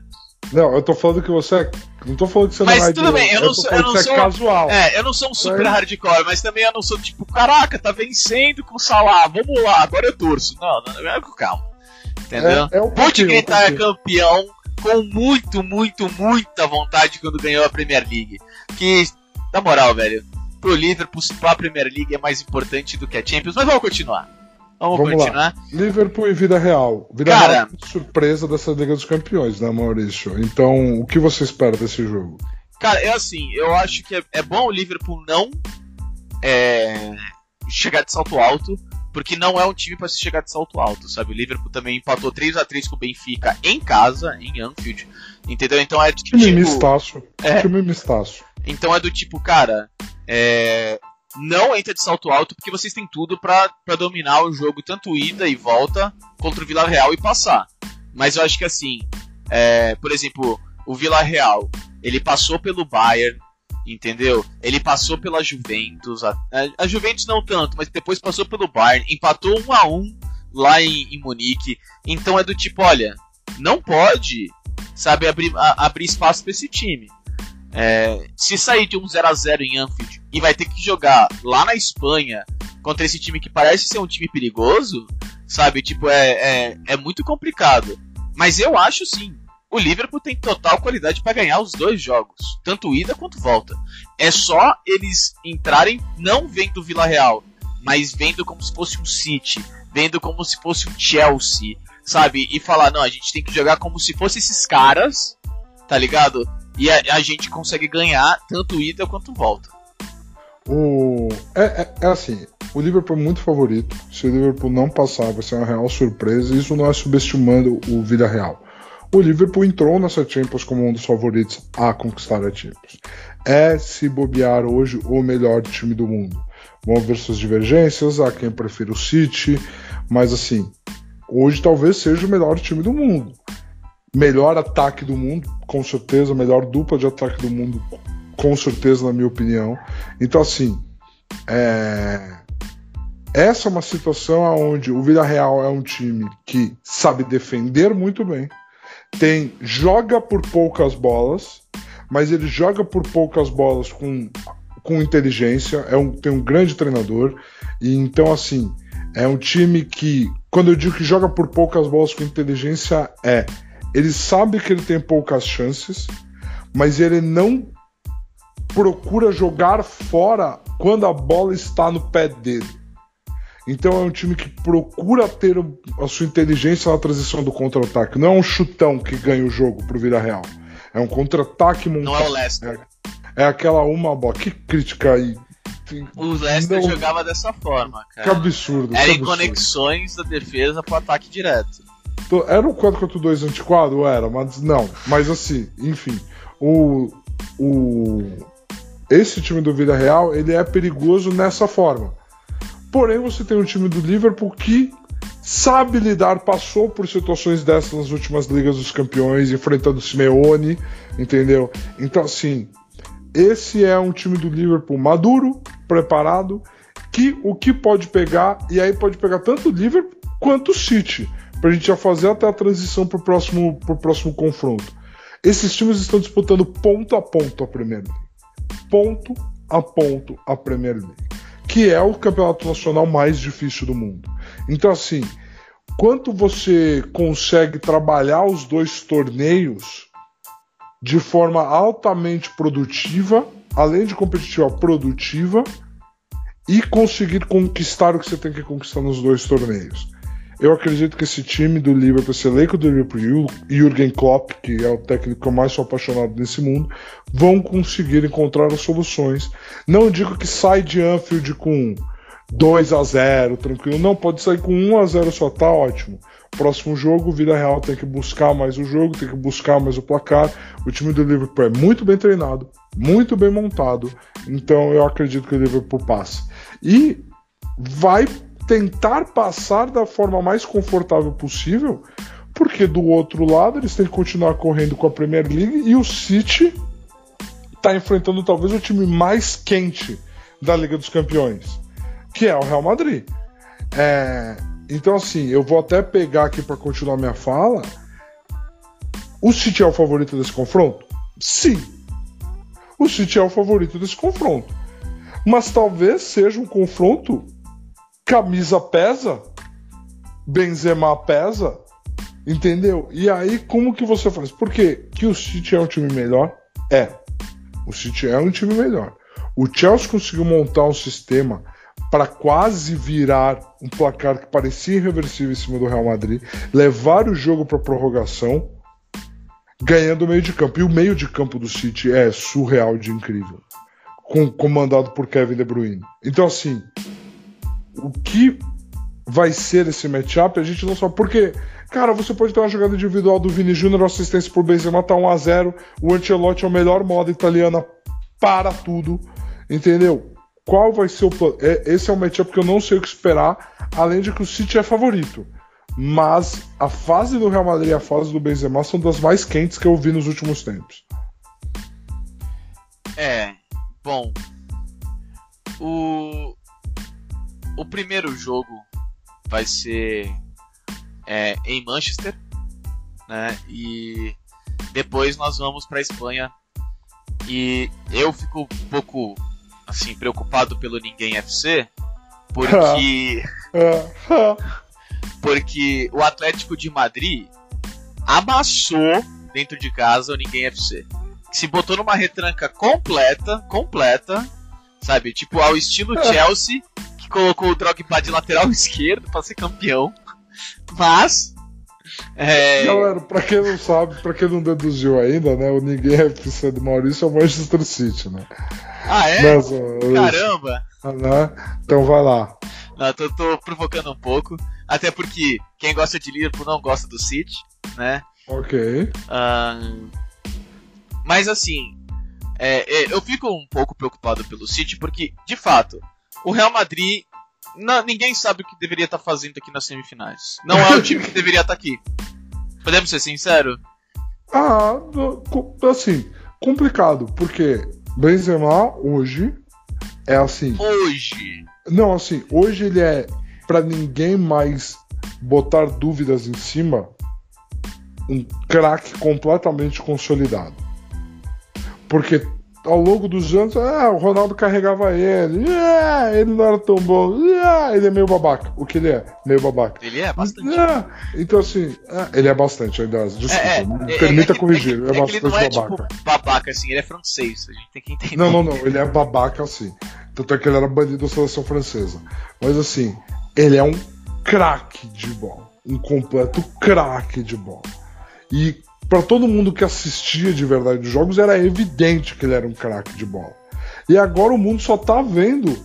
Não, eu tô falando que você é. Não tô falando que você mas não é tudo bem, eu não sou, eu não é sou, é casual. É, eu não sou um super é. hardcore, mas também eu não sou tipo, caraca, tá vencendo com o Salah, vamos lá, agora eu torço. Não, não, não calma. Entendeu? É, é um gritar um campeão com muito, muito, muita vontade quando ganhou a Premier League. Que, na moral, velho, pro Liverpool, a Premier League é mais importante do que a Champions, mas vamos continuar. Vamos, Vamos continuar. Lá. Liverpool e Vida Real. Vida Cara, Real é surpresa dessa Liga dos Campeões, né, Maurício? Então, o que você espera desse jogo? Cara, é assim, eu acho que é, é bom o Liverpool não é, chegar de salto alto, porque não é um time para se chegar de salto alto, sabe? O Liverpool também empatou 3 a 3 com o Benfica em casa, em Anfield, entendeu? Então é tipo... Time mistaço. É, time mistaço. Então é do tipo, cara, é, não entra de salto alto porque vocês têm tudo para dominar o jogo, tanto ida e volta, contra o Vila Real e passar. Mas eu acho que assim, é, por exemplo, o Vila Real, ele passou pelo Bayern, entendeu? Ele passou pela Juventus, a, a, Juventus não tanto, mas depois passou pelo Bayern, empatou um a um lá em, em Munique. Então é do tipo, olha, não pode, sabe, abrir, a, abrir espaço para esse time. É, se sair de um 0 a 0 em Anfield e vai ter que jogar lá na Espanha contra esse time que parece ser um time perigoso, sabe? Tipo, é, é, é muito complicado. Mas eu acho sim. O Liverpool tem total qualidade para ganhar os dois jogos, tanto ida quanto volta. É só eles entrarem não vendo o Vila Real, mas vendo como se fosse um City, vendo como se fosse um Chelsea, sabe? E falar, não, a gente tem que jogar como se fosse esses caras, tá ligado? E a, a gente consegue ganhar tanto ida quanto volta. O... É, é, é, assim, o Liverpool é muito favorito. Se o Liverpool não passar, vai ser uma real surpresa. Isso não é subestimando o Vida Real. O Liverpool entrou nessa Champions como um dos favoritos a conquistar a Champions. É, se bobear hoje, o melhor time do mundo. Vão ver suas divergências, há quem prefere o City, mas assim, hoje talvez seja o melhor time do mundo melhor ataque do mundo, com certeza, melhor dupla de ataque do mundo, com certeza, na minha opinião. Então, assim, é... essa é uma situação onde o Villarreal é um time que sabe defender muito bem, tem joga por poucas bolas, mas ele joga por poucas bolas com, com inteligência, é um, tem um grande treinador, e então, assim, é um time que, quando eu digo que joga por poucas bolas com inteligência, é ele sabe que ele tem poucas chances, mas ele não procura jogar fora quando a bola está no pé dele. Então é um time que procura ter a sua inteligência na transição do contra-ataque. Não é um chutão que ganha o jogo pro Vila Real. É um contra-ataque montado. Não é o Leicester. É, é aquela uma bola. Que crítica aí. O Leicester não... jogava dessa forma, cara. Que absurdo. Era em conexões da defesa pro ataque direto. Era um 4-4-2 antiquado? Era, mas não. Mas assim, enfim. O, o, esse time do Vida Real ele é perigoso nessa forma. Porém, você tem um time do Liverpool que sabe lidar, passou por situações dessas nas últimas ligas dos campeões, enfrentando o Simeone, entendeu? Então, assim, esse é um time do Liverpool maduro, preparado, que o que pode pegar, e aí pode pegar tanto o Liverpool quanto o City para a gente já fazer até a transição para o próximo, pro próximo confronto. Esses times estão disputando ponto a ponto a Premier League. Ponto a ponto a Premier League. Que é o campeonato nacional mais difícil do mundo. Então, assim, quanto você consegue trabalhar os dois torneios de forma altamente produtiva, além de competitiva, produtiva, e conseguir conquistar o que você tem que conquistar nos dois torneios. Eu acredito que esse time do Liverpool, esse elenco do Liverpool e Jürgen Klopp, que é o técnico que eu mais sou apaixonado nesse mundo, vão conseguir encontrar as soluções. Não digo que sai de Anfield com 2 a 0 tranquilo. Não, pode sair com 1 a 0 só, tá ótimo. Próximo jogo, Vida Real tem que buscar mais o jogo, tem que buscar mais o placar. O time do Liverpool é muito bem treinado, muito bem montado. Então eu acredito que o Liverpool passe. E vai tentar passar da forma mais confortável possível, porque do outro lado eles têm que continuar correndo com a Premier League e o City está enfrentando talvez o time mais quente da Liga dos Campeões, que é o Real Madrid. É, então, assim, eu vou até pegar aqui para continuar minha fala. O City é o favorito desse confronto? Sim. O City é o favorito desse confronto. Mas talvez seja um confronto camisa pesa, Benzema pesa, entendeu? E aí como que você faz? Porque que o City é um time melhor? É. O City é um time melhor. O Chelsea conseguiu montar um sistema para quase virar um placar que parecia irreversível em cima do Real Madrid, levar o jogo para prorrogação, ganhando o meio de campo. E o meio de campo do City é surreal de incrível, com, comandado por Kevin De Bruyne. Então, assim, o que vai ser esse matchup, a gente não sabe. Porque, cara, você pode ter uma jogada individual do Vini Júnior, assistência por Benzema, tá 1x0, o Ancelotti é o melhor modo italiana para tudo, entendeu? Qual vai ser o plano? É, esse é um matchup que eu não sei o que esperar, além de que o City é favorito. Mas a fase do Real Madrid e a fase do Benzema são das mais quentes que eu vi nos últimos tempos. É, bom. O, o primeiro jogo vai ser é, em Manchester, né? E depois nós vamos para Espanha. E eu fico um pouco assim, preocupado pelo Ninguém FC, porque. [LAUGHS] [LAUGHS] porque o Atlético de Madrid amassou dentro de casa o Ninguém FC. Se botou numa retranca completa, completa, sabe? Tipo, ao estilo [LAUGHS] Chelsea, que colocou o Drogba de lateral [LAUGHS] esquerdo para ser campeão. Mas é... Galera, pra quem não sabe, pra quem não deduziu ainda, né? O Ninguém FC do Maurício é o Manchester City, né? Ah, é? Mas, Caramba! Né? Então vai lá. Não, tô, tô, provocando um pouco. Até porque quem gosta de Liverpool não gosta do City, né? Ok. mas assim, é, é, eu fico um pouco preocupado pelo City porque, de fato, o Real Madrid não, ninguém sabe o que deveria estar tá fazendo aqui nas semifinais. Não é o time que deveria estar tá aqui. Podemos ser sinceros? Ah, assim, complicado, porque Benzema hoje é assim. Hoje. Não, assim, hoje ele é para ninguém mais botar dúvidas em cima um craque completamente consolidado. Porque ao longo dos anos, ah, o Ronaldo carregava ele, ah, ele não era tão bom, ah, ele é meio babaca. O que ele é? Meio babaca. Ele é bastante. Ah, então, assim, ah, ele é bastante, ainda. Desculpa, é, é, permita é, corrigir. ele é, bastante ele não é, babaca. Tipo, babaca, assim, ele é francês, a gente tem que entender. Não, não, não, ele é babaca, assim. Tanto é que ele era bandido da seleção francesa. Mas, assim, ele é um craque de bola. Um completo craque de bola. E para todo mundo que assistia de verdade os jogos, era evidente que ele era um craque de bola. E agora o mundo só tá vendo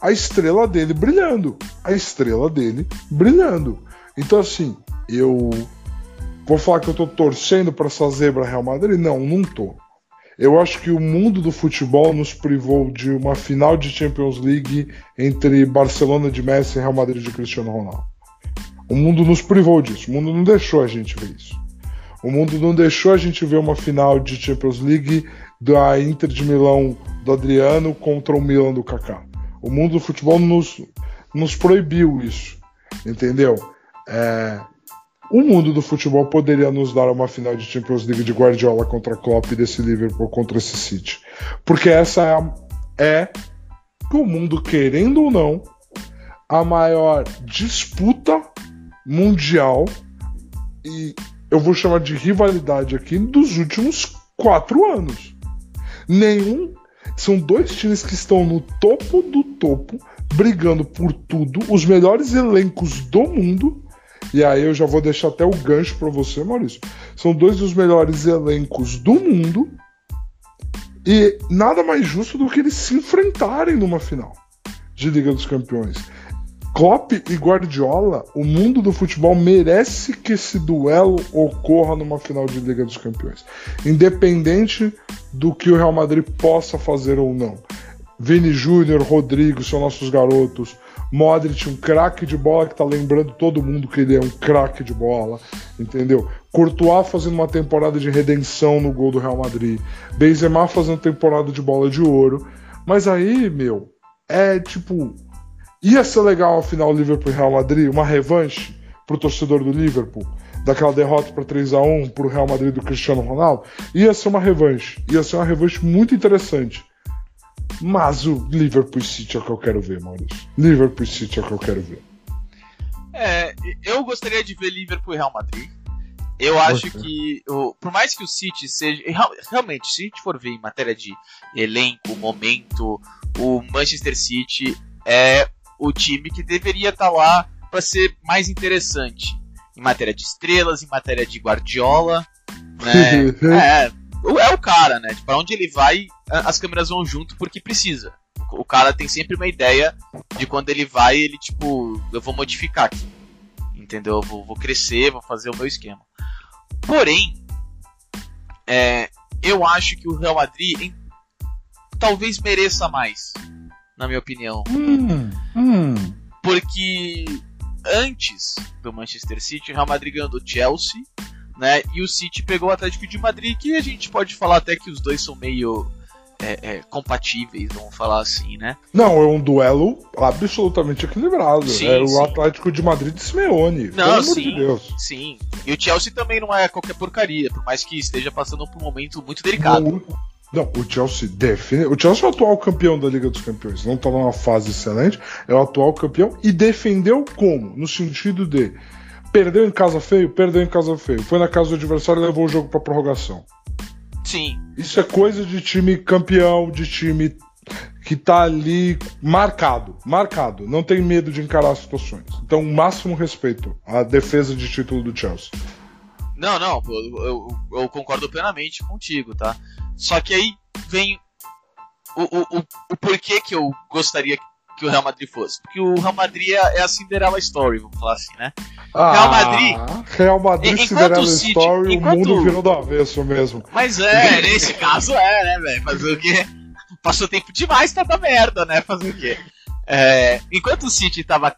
a estrela dele brilhando. A estrela dele brilhando. Então, assim, eu vou falar que eu tô torcendo para essa zebra Real Madrid? Não, não tô. Eu acho que o mundo do futebol nos privou de uma final de Champions League entre Barcelona de Messi e Real Madrid de Cristiano Ronaldo. O mundo nos privou disso. O mundo não deixou a gente ver isso. O mundo não deixou a gente ver uma final de Champions League da Inter de Milão do Adriano contra o Milan do Kaká. O mundo do futebol nos, nos proibiu isso, entendeu? É, o mundo do futebol poderia nos dar uma final de Champions League de Guardiola contra Klopp e desse Liverpool contra esse City, porque essa é, a, é o mundo querendo ou não a maior disputa mundial e eu vou chamar de rivalidade aqui dos últimos quatro anos. Nenhum. São dois times que estão no topo do topo, brigando por tudo, os melhores elencos do mundo. E aí eu já vou deixar até o gancho para você, Maurício. São dois dos melhores elencos do mundo. E nada mais justo do que eles se enfrentarem numa final. de Liga dos Campeões. Klopp e Guardiola, o mundo do futebol merece que esse duelo ocorra numa final de Liga dos Campeões, independente do que o Real Madrid possa fazer ou não. Vini Júnior, Rodrigo são nossos garotos. Modric, um craque de bola que tá lembrando todo mundo que ele é um craque de bola, entendeu? Courtois fazendo uma temporada de redenção no gol do Real Madrid. Benzema fazendo temporada de bola de ouro. Mas aí, meu, é tipo, ia ser legal a final Liverpool e Real Madrid, uma revanche pro torcedor do Liverpool, daquela derrota para 3 a 1 pro Real Madrid do Cristiano Ronaldo. Ia ser uma revanche, ia ser uma revanche muito interessante. Mas o Liverpool City é o que eu quero ver, Maurício. Liverpool City é o que eu quero ver. É, eu gostaria de ver Liverpool e Real Madrid. Eu acho que, o, por mais que o City seja. Realmente, se a gente for ver em matéria de elenco, momento, o Manchester City é o time que deveria estar tá lá para ser mais interessante. Em matéria de estrelas, em matéria de Guardiola. Né? [LAUGHS] é, é o cara, né? Para onde ele vai, as câmeras vão junto porque precisa. O cara tem sempre uma ideia de quando ele vai, ele tipo, eu vou modificar aqui. Entendeu? Eu vou, vou crescer, vou fazer o meu esquema. Porém, é, eu acho que o Real Madrid em, talvez mereça mais, na minha opinião. Hum, hum. Porque antes do Manchester City, o Real Madrid ganhou do Chelsea né? E o City pegou o Atlético de Madrid, que a gente pode falar até que os dois são meio é, é, compatíveis, vamos falar assim, né? Não, é um duelo absolutamente equilibrado. Sim, é sim. o Atlético de Madrid de Simeone. Não, sim, de Deus. sim. E o Chelsea também não é qualquer porcaria, por mais que esteja passando por um momento muito delicado. Não, não, o Chelsea define. O Chelsea é o atual campeão da Liga dos Campeões. Não está numa fase excelente, é o atual campeão e defendeu como? No sentido de Perdeu em casa feio? Perdeu em casa feio. Foi na casa do adversário e levou o jogo pra prorrogação. Sim. Isso é coisa de time campeão, de time que tá ali marcado. Marcado. Não tem medo de encarar as situações. Então, máximo respeito à defesa de título do Chelsea. Não, não, eu, eu, eu concordo plenamente contigo, tá? Só que aí vem o, o, o, o porquê que eu gostaria que o Real Madrid fosse. Porque o Real Madrid é a Cinderella Story, vamos falar assim, né? Ah, Real Madrid. Real Madrid, Cinderella City- Story, enquanto- o mundo virou do avesso mesmo. Mas é, nesse caso é, né, velho? Fazer o quê? Passou tempo demais pra dar merda, né? Fazer o quê? É, enquanto o City tava,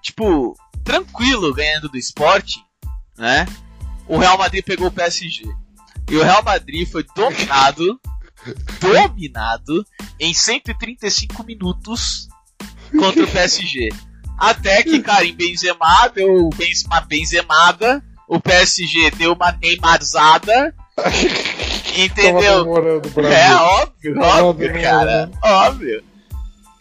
tipo, tranquilo ganhando do Sporting, né? O Real Madrid pegou o PSG. E o Real Madrid foi dominado, [LAUGHS] dominado em 135 minutos contra o PSG. Até que, cara, em Benzema deu uma benzemada, o PSG deu uma neymarzada, entendeu? É óbvio, óbvio, cara. Óbvio.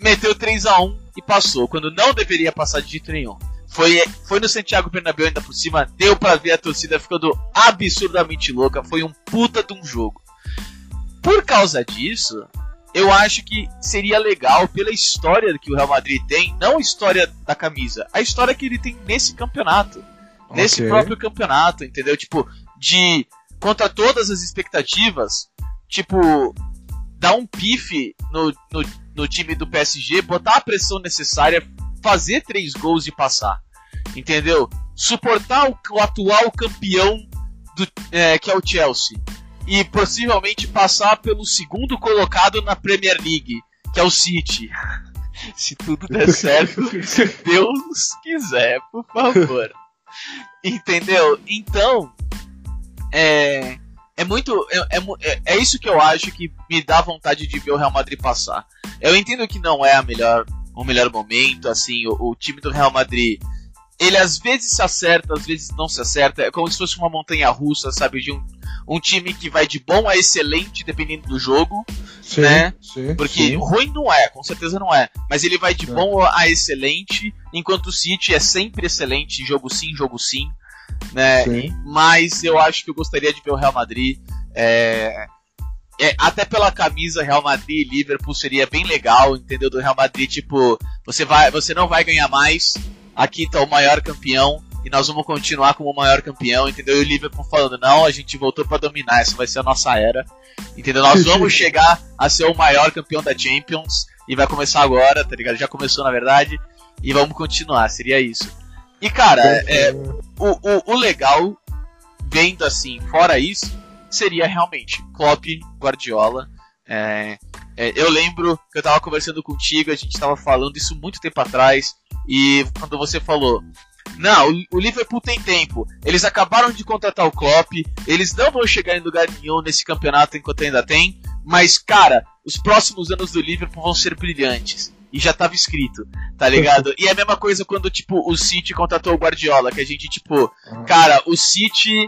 Meteu 3x1 e passou, quando não deveria passar de jeito nenhum. Foi, foi no Santiago Bernabéu ainda por cima, deu pra ver a torcida ficando absurdamente louca, foi um puta de um jogo. Por causa disso, eu acho que seria legal pela história que o Real Madrid tem, não a história da camisa, a história que ele tem nesse campeonato. Nesse Ok. próprio campeonato, entendeu? Tipo, de contra todas as expectativas, tipo, dar um pife no, no, no time do PSG, botar a pressão necessária, fazer três gols e passar. Entendeu? Suportar o, o atual campeão do, é, que é o Chelsea. E possivelmente passar pelo segundo colocado na Premier League, que é o City. [LAUGHS] Se tudo der [LAUGHS] certo, se Deus quiser, por favor. Entendeu? Então, é, é muito. É, é é- é isso que eu acho que me dá vontade de ver o Real Madrid passar. Eu entendo que não é a melhor, o melhor momento, assim, o, o time do Real Madrid. Ele às vezes se acerta, às vezes não se acerta. É como se fosse uma montanha russa, sabe? De um, um time que vai de bom a excelente, dependendo do jogo. Sim, né? sim, Porque sim. ruim não é, com certeza não é. Mas ele vai de É. bom a excelente, enquanto o City é sempre excelente, jogo sim, jogo sim. Né? Sim. Mas eu acho que eu gostaria de ver o Real Madrid. é, é, até pela camisa Real Madrid e Liverpool seria bem legal, entendeu? Do Real Madrid, tipo, você, vai, você não vai ganhar mais, aqui tá o maior campeão. E nós vamos continuar como o maior campeão, entendeu? E o Liverpool falando, não, a gente voltou pra dominar, essa vai ser a nossa era. Entendeu? Nós [LAUGHS] vamos chegar a ser o maior campeão da Champions. e vai começar agora, tá ligado? Já começou na verdade, e vamos continuar, seria isso. E cara, é, o, o, o legal, vendo assim, fora isso, seria realmente Klopp, Guardiola. É, é, eu lembro que eu tava conversando contigo, a gente tava falando isso muito tempo atrás, e quando você falou, não, o, Liverpool tem tempo. Eles acabaram de contratar o Klopp, eles não vão chegar em lugar nenhum nesse campeonato enquanto ainda tem, mas cara, os próximos anos do Liverpool vão ser brilhantes. E já tava escrito, tá ligado? e é a mesma coisa quando, tipo, o City contratou o Guardiola, que a gente, tipo, ah. cara, o City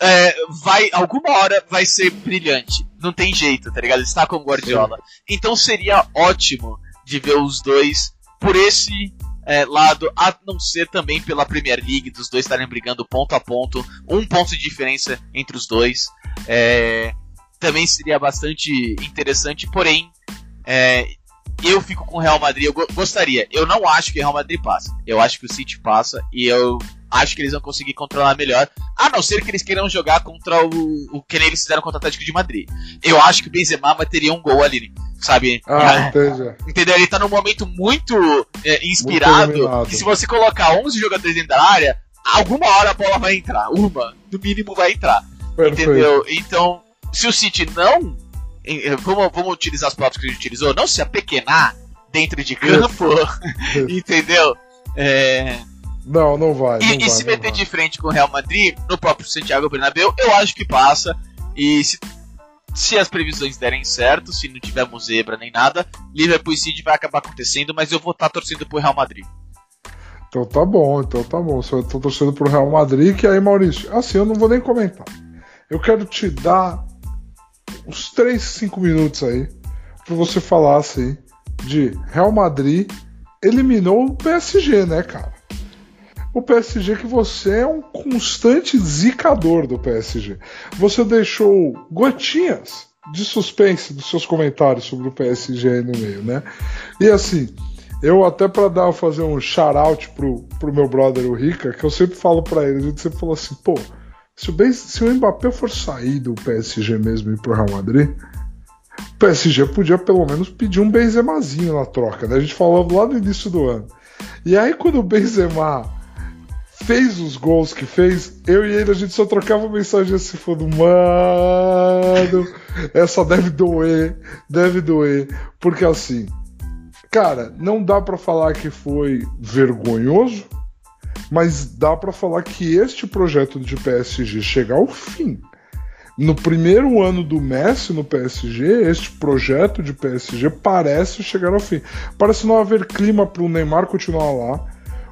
é, vai, alguma hora vai ser brilhante. Não tem jeito, tá ligado? Ele está com o Guardiola. Sim. Então seria ótimo de ver os dois por esse é, lado, a não ser também pela Premier League, dos dois estarem brigando ponto a ponto, um ponto de diferença entre os dois. É, também seria bastante interessante, porém, é, eu fico com o Real Madrid. Eu gostaria. Eu não acho que o Real Madrid passa. Eu acho que o City passa e eu acho que eles vão conseguir controlar melhor. A não ser que eles queiram jogar contra o, o que nem eles fizeram contra o Atlético de Madrid. Eu acho que o Benzema teria um gol ali, sabe? Ah, entendi. Entendeu? Ele tá num momento muito é, inspirado. Muito que se você colocar 11 jogadores dentro da área, alguma hora a bola vai entrar. Uma, no mínimo, vai entrar. Perfeito. Entendeu? Então, se o City não vamos, vamos utilizar as palavras que a gente utilizou, não se apequenar dentro de campo, [LAUGHS] entendeu? É... Não, não vai. E, não e vai, se meter vai. de frente com o Real Madrid, no próprio Santiago Bernabéu, eu acho que passa. E se, se as previsões derem certo, se não tivermos zebra nem nada, Liverpool e City vai acabar acontecendo, mas eu vou estar torcendo pro Real Madrid. Então tá bom, então tá bom. Eu tô torcendo pro Real Madrid, que aí, Maurício, assim, eu não vou nem comentar. Eu quero te dar uns 3, 5 minutos aí para você falar assim de Real Madrid eliminou o PSG, né, cara? O PSG que você é um constante zicador do PSG. Você deixou gotinhas de suspense dos seus comentários sobre o PSG aí no meio, né? E assim, eu até para dar fazer um shout out pro, pro meu brother o Rica, que eu sempre falo para ele, a gente sempre falou assim, pô, se o, se o Mbappé for sair do PSG mesmo e ir pro Real Madrid, o PSG podia pelo menos pedir um Benzemazinho na troca, né? A gente falava lá no início do ano. E aí quando o Benzema fez os gols que fez, eu e ele a gente só trocava mensagem assim, falando, mano, essa deve doer, deve doer, porque assim, cara, não dá para falar que foi vergonhoso, mas dá para falar que este projeto de PSG chegar ao fim. No primeiro ano do Messi no PSG, este projeto de PSG parece chegar ao fim. Parece não haver clima para o Neymar continuar lá.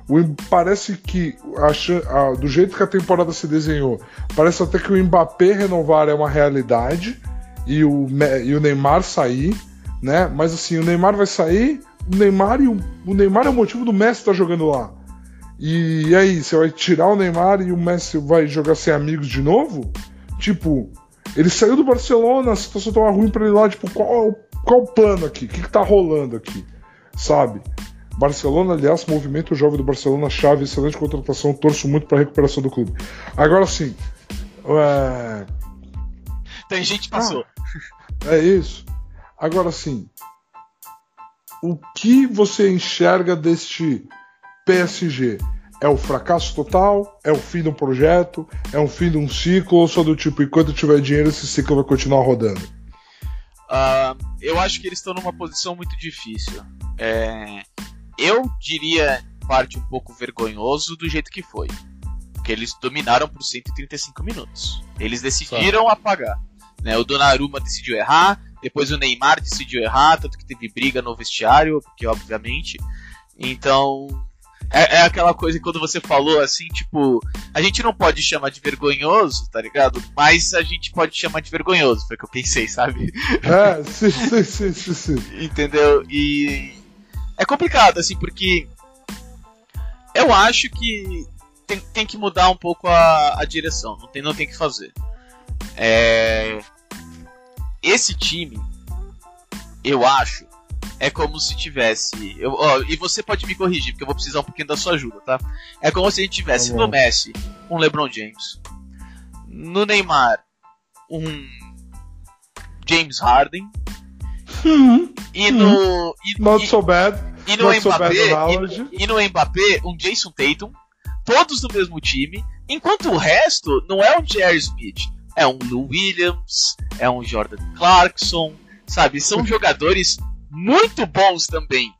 O, parece que, a, a, do jeito que a temporada se desenhou, parece até que o Mbappé renovar é uma realidade e o, e o Neymar sair, né? Mas assim, o Neymar vai sair, o Neymar, e o, o Neymar é o motivo do Messi estar tá jogando lá. E, aí, você vai tirar o Neymar e o Messi vai jogar sem amigos de novo? Tipo, ele saiu do Barcelona, a situação tava ruim pra ele lá, tipo, qual, qual o plano aqui? O que, que tá rolando aqui? Sabe? Barcelona, aliás, movimento jovem do Barcelona, chave, excelente contratação, torço muito pra recuperação do clube. Agora sim. É... Tem gente que passou. Ah, é isso. Agora sim. O que você enxerga deste PSG é o fracasso total? É o fim de um projeto? É um fim de um ciclo? Ou só do tipo, enquanto tiver dinheiro, esse ciclo vai continuar rodando? Uh, eu acho que eles estão numa posição muito difícil. É, eu diria, parte um pouco vergonhoso do jeito que foi. Porque eles dominaram por 135 minutos. Eles decidiram Só. apagar. Né? O Donnarumma decidiu errar, depois o Neymar decidiu errar, tanto que teve briga no vestiário, porque obviamente. Então, é, é, aquela coisa que quando você falou assim, tipo, a gente não pode chamar de vergonhoso, tá ligado? Mas a gente pode chamar de vergonhoso, foi o que eu pensei, sabe? Sim, sim, sim, sim, sim. [LAUGHS] Entendeu? E é complicado, assim, porque eu acho que tem, tem que mudar um pouco a, a direção, não tem, não tem que fazer. É... Esse time, eu acho é como se tivesse. Eu, ó, e você pode me corrigir, porque eu vou precisar um pouquinho da sua ajuda, tá? É como se a gente tivesse tá no Messi um LeBron James, no Neymar um James Harden Uhum. E no. E, Not so bad. e no not so bad Mbappé, analogy. e, e no Mbappé, um Jason Tatum, todos no mesmo time, enquanto o resto não é um Jerry Smith, é um Lou Williams, é um Jordan Clarkson, sabe? São [LAUGHS] jogadores muito bons também.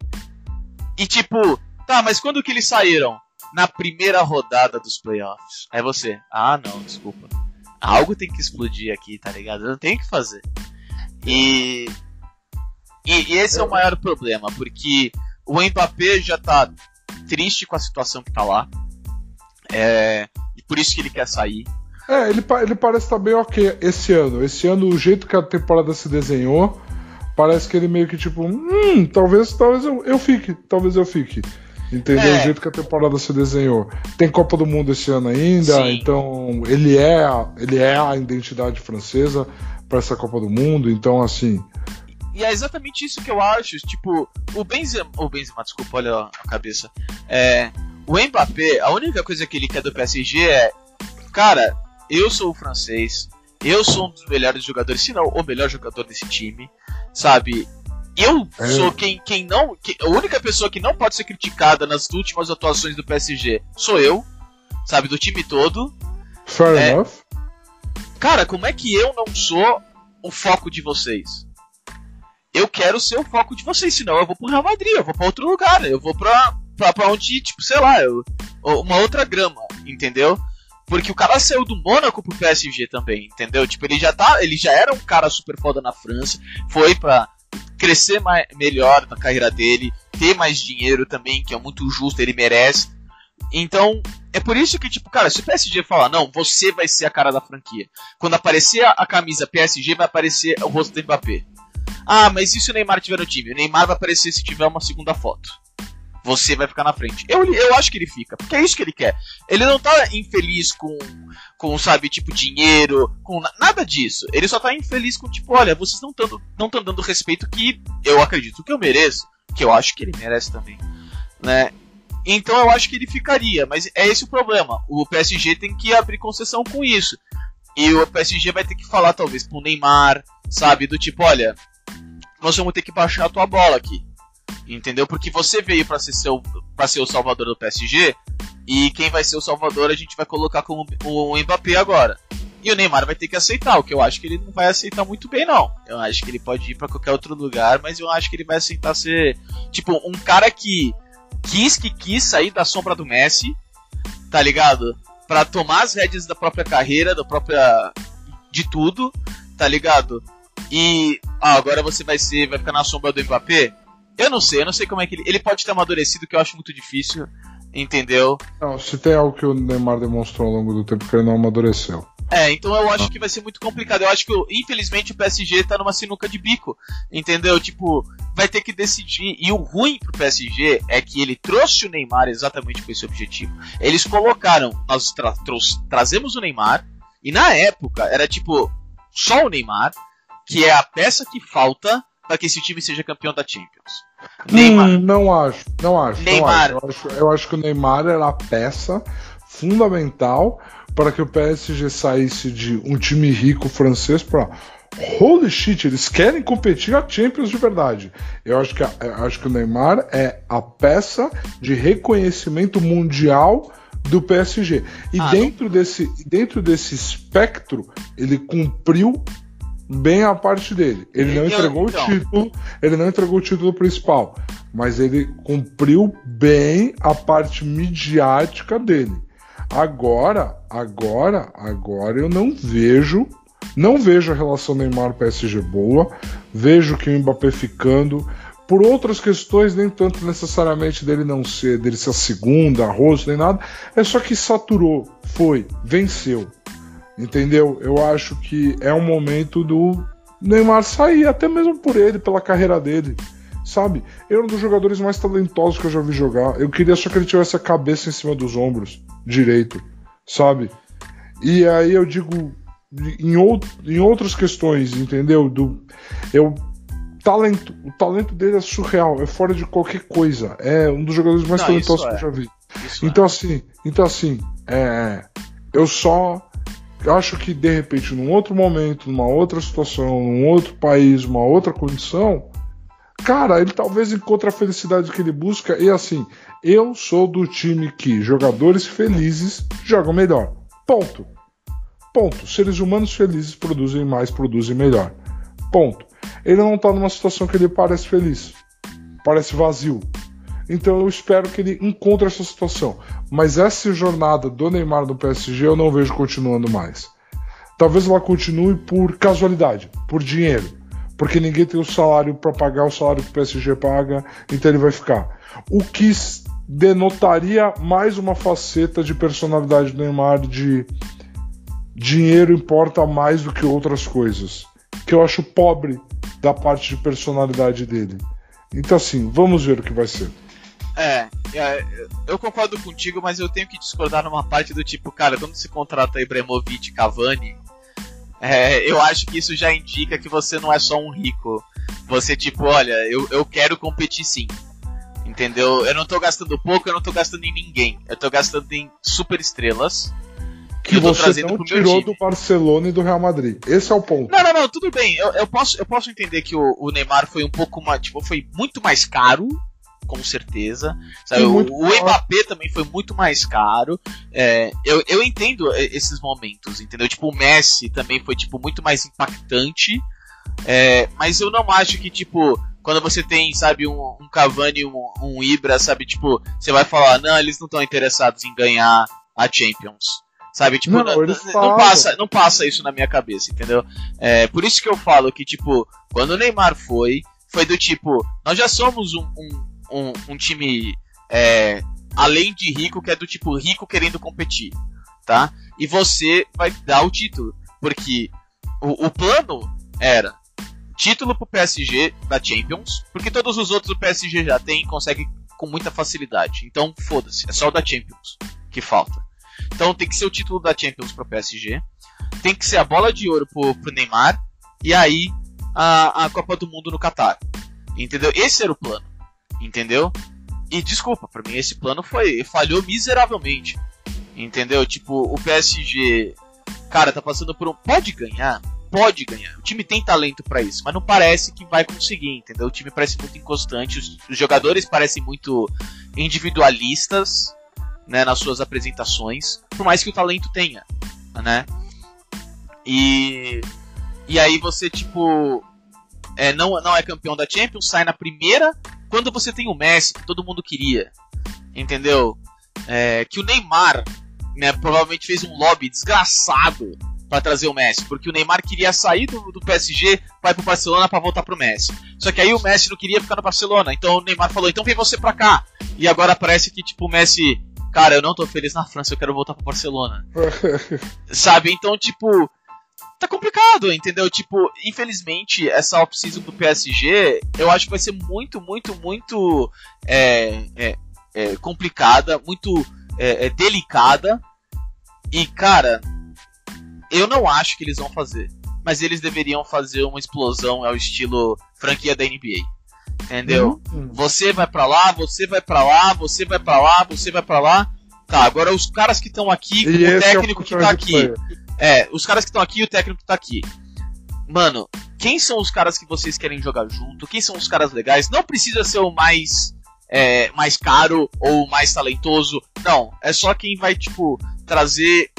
E tipo, tá, mas quando que eles saíram? Na primeira rodada dos playoffs. Aí você, ah não, desculpa. Algo tem que explodir aqui, tá ligado? Eu não tenho o que fazer. E, e, e esse é o maior problema, porque o Mbappé já tá triste com a situação que tá lá. É, e por isso que ele quer sair. É, ele, ele parece estar bem ok esse ano. Esse ano, o jeito que a temporada se desenhou, parece que ele meio que tipo, hum, talvez, talvez eu, eu fique, talvez eu fique. Entendeu? É. O jeito que a temporada se desenhou. Tem Copa do Mundo esse ano ainda, Sim. então ele é, a- ele é a identidade francesa para essa Copa do Mundo, então assim. E é exatamente isso que eu acho. Tipo, o Benzema. O Benzema, desculpa, olha a cabeça. É, o Mbappé, a única coisa que ele quer do PSG é. Cara, eu sou o francês. Eu sou um dos melhores jogadores, se não o melhor jogador desse time. Sabe? Eu É. sou quem, quem não. que- a única pessoa que não pode ser criticada nas últimas atuações do PSG sou eu. Sabe? Do time todo. Fair É. enough. Cara, como é que eu não sou o foco de vocês? Eu quero ser o foco de vocês, senão eu vou pro Real Madrid, eu vou pra outro lugar, eu vou pra, pra, pra onde, tipo, sei lá, eu, uma outra grama, entendeu? Porque o cara saiu do Mônaco pro PSG também, entendeu? Tipo, ele já tá, ele já era um cara super foda na França, foi pra crescer mais, melhor na carreira dele, ter mais dinheiro também, que é muito justo, ele merece. Então, é por isso que, tipo, cara, se o PSG falar, não, você vai ser a cara da franquia. Quando aparecer a, camisa PSG, vai aparecer o rosto do Mbappé. Ah, mas e se o Neymar tiver no time? O Neymar vai aparecer se tiver uma segunda foto. Você vai ficar na frente. Eu, eu acho que ele fica, porque é isso que ele quer. Ele não tá infeliz com, com sabe, tipo, dinheiro, com na- nada disso. Ele só tá infeliz com, tipo, olha, vocês não estão não tão dando respeito que eu acredito que eu mereço, que eu acho que ele merece também, né? Então eu acho que ele ficaria, mas é esse o problema. O PSG tem que abrir concessão com isso. E o PSG vai ter que falar, talvez, pro Neymar, sabe? Do tipo, olha, nós vamos ter que baixar a tua bola aqui. Entendeu? Porque você veio pra ser, pra ser o salvador do PSG. E quem vai ser o salvador a gente vai colocar como o Mbappé agora. E o Neymar vai ter que aceitar, o que eu acho que ele não vai aceitar muito bem, não. Eu acho que ele pode ir pra qualquer outro lugar, mas eu acho que ele vai aceitar ser, tipo, um cara que quis que quis sair da sombra do Messi, tá ligado? Pra tomar as rédeas da própria carreira, da própria. de tudo, tá ligado? E ah, agora você vai ser. vai ficar na sombra do Mbappé? Eu não sei, eu não sei como é que ele. Ele pode ter amadurecido, que eu acho muito difícil, entendeu? Não, se tem algo que o Neymar demonstrou ao longo do tempo que ele não amadureceu. É, então eu acho que vai ser muito complicado. Eu acho que, infelizmente, o PSG tá numa sinuca de bico, entendeu? Tipo, vai ter que decidir. E o ruim pro PSG é que ele trouxe o Neymar exatamente com esse objetivo. Eles colocaram, nós tra trazemos o Neymar, e na época era tipo, só o Neymar, que é a peça que falta para que esse time seja campeão da Champions. Neymar. Hum, não acho, não acho. não Neymar. acho. Eu, acho eu acho que o Neymar era a peça fundamental para que o PSG saísse de um time rico francês para holy shit, eles querem competir a Champions de verdade. Eu acho que, a- eu acho que o Neymar é a peça de reconhecimento mundial do PSG. E Ah, dentro, desse, dentro desse espectro, ele cumpriu bem a parte dele. Ele não Eu- entregou então. o título, ele não entregou o título principal, mas ele cumpriu bem a parte midiática dele. Agora, agora, agora eu não vejo, não vejo a relação Neymar PSG boa, vejo que o Mbappé ficando por outras questões, nem tanto necessariamente dele não ser, dele ser a segunda, arroz, nem nada, é só que saturou, foi, venceu. Entendeu? Eu acho que é um momento do Neymar sair, até mesmo por ele, pela carreira dele. Sabe? Ele é um dos jogadores mais talentosos que eu já vi jogar. Eu queria só que ele tivesse a cabeça em cima dos ombros direito, sabe? E aí eu digo em, out em outras questões, entendeu? Do eu talento, o talento dele é surreal, é fora de qualquer coisa. É um dos jogadores mais Não, talentosos que é. eu já vi. Isso é. Então assim, então assim, é, eu só acho que de repente num outro momento, numa outra situação, num outro país, uma outra condição, cara, ele talvez encontre a felicidade que ele busca. E assim, eu sou do time que jogadores felizes jogam melhor. Ponto. Ponto. Seres humanos felizes produzem mais, produzem melhor. Ponto. Ele não tá numa situação que ele parece feliz. Parece vazio. Então eu espero que ele encontre essa situação. Mas essa jornada do Neymar no PSG eu não vejo continuando mais. Talvez ela continue por casualidade, por dinheiro. Porque ninguém tem o salário para pagar o salário que o PSG paga, então ele vai ficar. O que denotaria mais uma faceta de personalidade do Neymar de dinheiro importa mais do que outras coisas. Que eu acho pobre da parte de personalidade dele. Então assim, vamos ver o que vai ser. É, é, eu concordo contigo, mas eu tenho que discordar numa parte do tipo, cara, quando se contrata Ibrahimovic e Cavani, é, eu acho que isso já indica que você não é só um rico. Você, tipo, olha, eu, eu quero competir sim. Entendeu? Eu não tô gastando pouco, eu não tô gastando em ninguém. Eu tô gastando em super estrelas. Que você não tirou do Barcelona e do Real Madrid. Esse é o ponto. Não, não, não, tudo bem. Eu, eu posso, eu posso entender que o, o Neymar foi um pouco mais. Tipo, foi muito mais caro com certeza. Sabe, o, o Mbappé também foi muito mais caro. É, eu, eu entendo esses momentos, entendeu? Tipo, o Messi também foi tipo muito mais impactante. É, mas eu não acho que, tipo, quando você tem, sabe, um, um Cavani, um, um Ibra, sabe, tipo, você vai falar, não, eles não estão interessados em ganhar a Champions. Sabe, tipo, não, não, não, passa, não passa isso na minha cabeça, entendeu? É, por isso que eu falo que, tipo, quando o Neymar foi, foi do tipo, nós já somos um, um um, um time é, além de rico, que é do tipo rico querendo competir, tá? E você vai dar o título, porque o, o plano era título pro PSG da Champions, porque todos os outros o PSG já tem e consegue com muita facilidade. Então, foda-se, é só o da Champions que falta. Então tem que ser o título da Champions pro PSG, tem que ser a bola de ouro pro, pro Neymar, e aí a, a Copa do Mundo no Qatar. Entendeu? Esse era o plano entendeu? E desculpa, para mim esse plano foi falhou miseravelmente. Entendeu? Tipo, o PSG, cara, tá passando por um pode ganhar, pode ganhar. O time tem talento para isso, mas não parece que vai conseguir, entendeu? O time parece muito inconstante, os, os jogadores parecem muito individualistas, né, nas suas apresentações, por mais que o talento tenha, né? E e aí você tipo é, não, não é campeão da Champions, sai na primeira quando você tem o Messi, que todo mundo queria, entendeu? É, que o Neymar, né, provavelmente fez um lobby desgraçado para trazer o Messi, porque o Neymar queria sair do, do PSG, vai pro Barcelona para voltar pro Messi. Só que aí o Messi não queria ficar no Barcelona, então o Neymar falou: "Então vem você pra cá". E agora parece que tipo o Messi, cara, eu não tô feliz na França, eu quero voltar pro Barcelona. [LAUGHS] Sabe? Então, tipo, tá complicado, entendeu? Tipo, infelizmente, essa off-season do PSG, eu acho que vai ser muito, muito, muito é, é, é, complicada, muito é, é, delicada. E, cara, eu não acho que eles vão fazer. Mas eles deveriam fazer uma explosão ao estilo franquia da NBA. Entendeu? Uhum. Você vai para lá, você vai para lá, você vai para lá, você vai para lá. Tá, agora os caras que estão aqui, com o técnico que tá aqui. É, os caras que estão aqui e o técnico que tá aqui. Mano, quem são os caras que vocês querem jogar junto? Quem são os caras legais? Não precisa ser o mais é, mais caro ou mais talentoso. Não, é só quem vai, tipo, trazer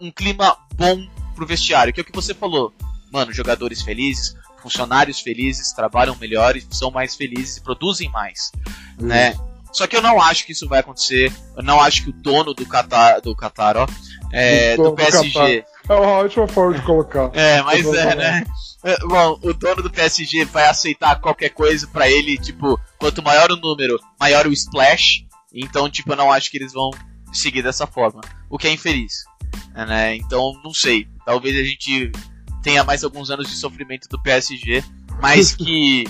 um clima bom pro vestiário, que é o que você falou. Mano, jogadores felizes, funcionários felizes, trabalham melhor, são mais felizes e produzem mais, hum. né? Só que eu não acho que isso vai acontecer. Eu não acho que o dono do Qatar, do Qatar, ó, é, do, do PSG, é uma ótima forma de colocar. É, mas é, né? É, bom, o dono do PSG vai aceitar qualquer coisa para ele, tipo, quanto maior o número, maior o splash. Então, tipo, eu não acho que eles vão seguir dessa forma. O que é infeliz. Né? Então, não sei. Talvez a gente tenha mais alguns anos de sofrimento do PSG, mas [LAUGHS] que.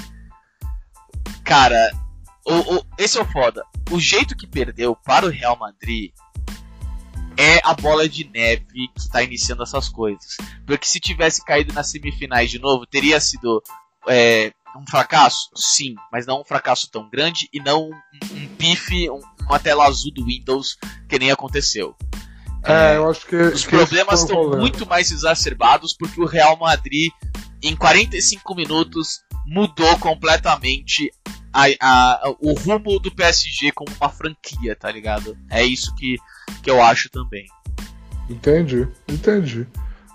Cara, o, o, esse é o foda. O jeito que perdeu para o Real Madrid é a bola de neve que está iniciando essas coisas. Porque se tivesse caído nas semifinais de novo, teria sido é, um fracasso? Sim, mas não um fracasso tão grande e não um, um pife, um, uma tela azul do Windows que nem aconteceu. É, é eu acho que os problemas estão muito mais exacerbados porque o Real Madrid em 45 minutos mudou completamente a, a, o rumo do PSG como uma franquia, tá ligado? É isso que, que eu acho também. Entendi, entendi.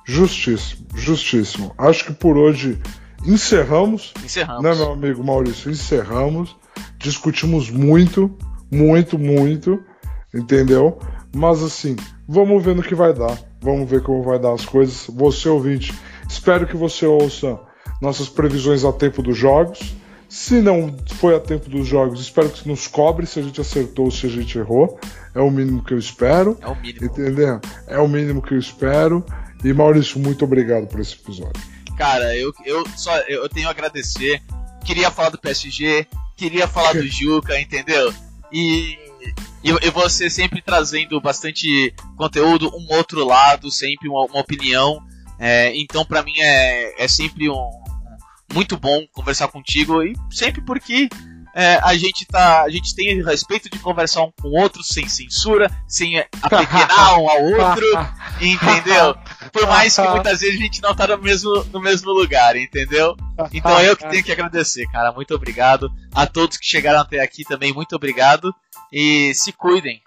Justíssimo, justíssimo. Acho que por hoje encerramos. Encerramos. Né, meu amigo Maurício? Encerramos. Discutimos muito, muito, muito. Entendeu? Mas assim, vamos ver no que vai dar. Vamos ver como vai dar as coisas. Você ouvinte, espero que você ouça nossas previsões a tempo dos jogos. Se não foi a tempo dos jogos, espero que nos cobre se a gente acertou ou se a gente errou. É o mínimo que eu espero. É o mínimo. Entendeu? É o mínimo que eu espero. E Maurício, muito obrigado por esse episódio. Cara, eu, eu só eu tenho a agradecer. Queria falar do PSG, queria falar [LAUGHS] do Juca, entendeu? E, e, e você sempre trazendo bastante conteúdo, um outro lado, sempre uma, uma opinião. É, então, para mim é, é sempre um, muito bom conversar contigo e sempre porque é, a gente tá. A gente tem respeito de conversar um com o outro sem censura, sem apequenar um ao outro, [LAUGHS] entendeu? Por mais que muitas vezes a gente não tá no mesmo, no mesmo lugar, entendeu? Então eu que tenho que agradecer, cara. Muito obrigado. A todos que chegaram até aqui também, muito obrigado. E se cuidem.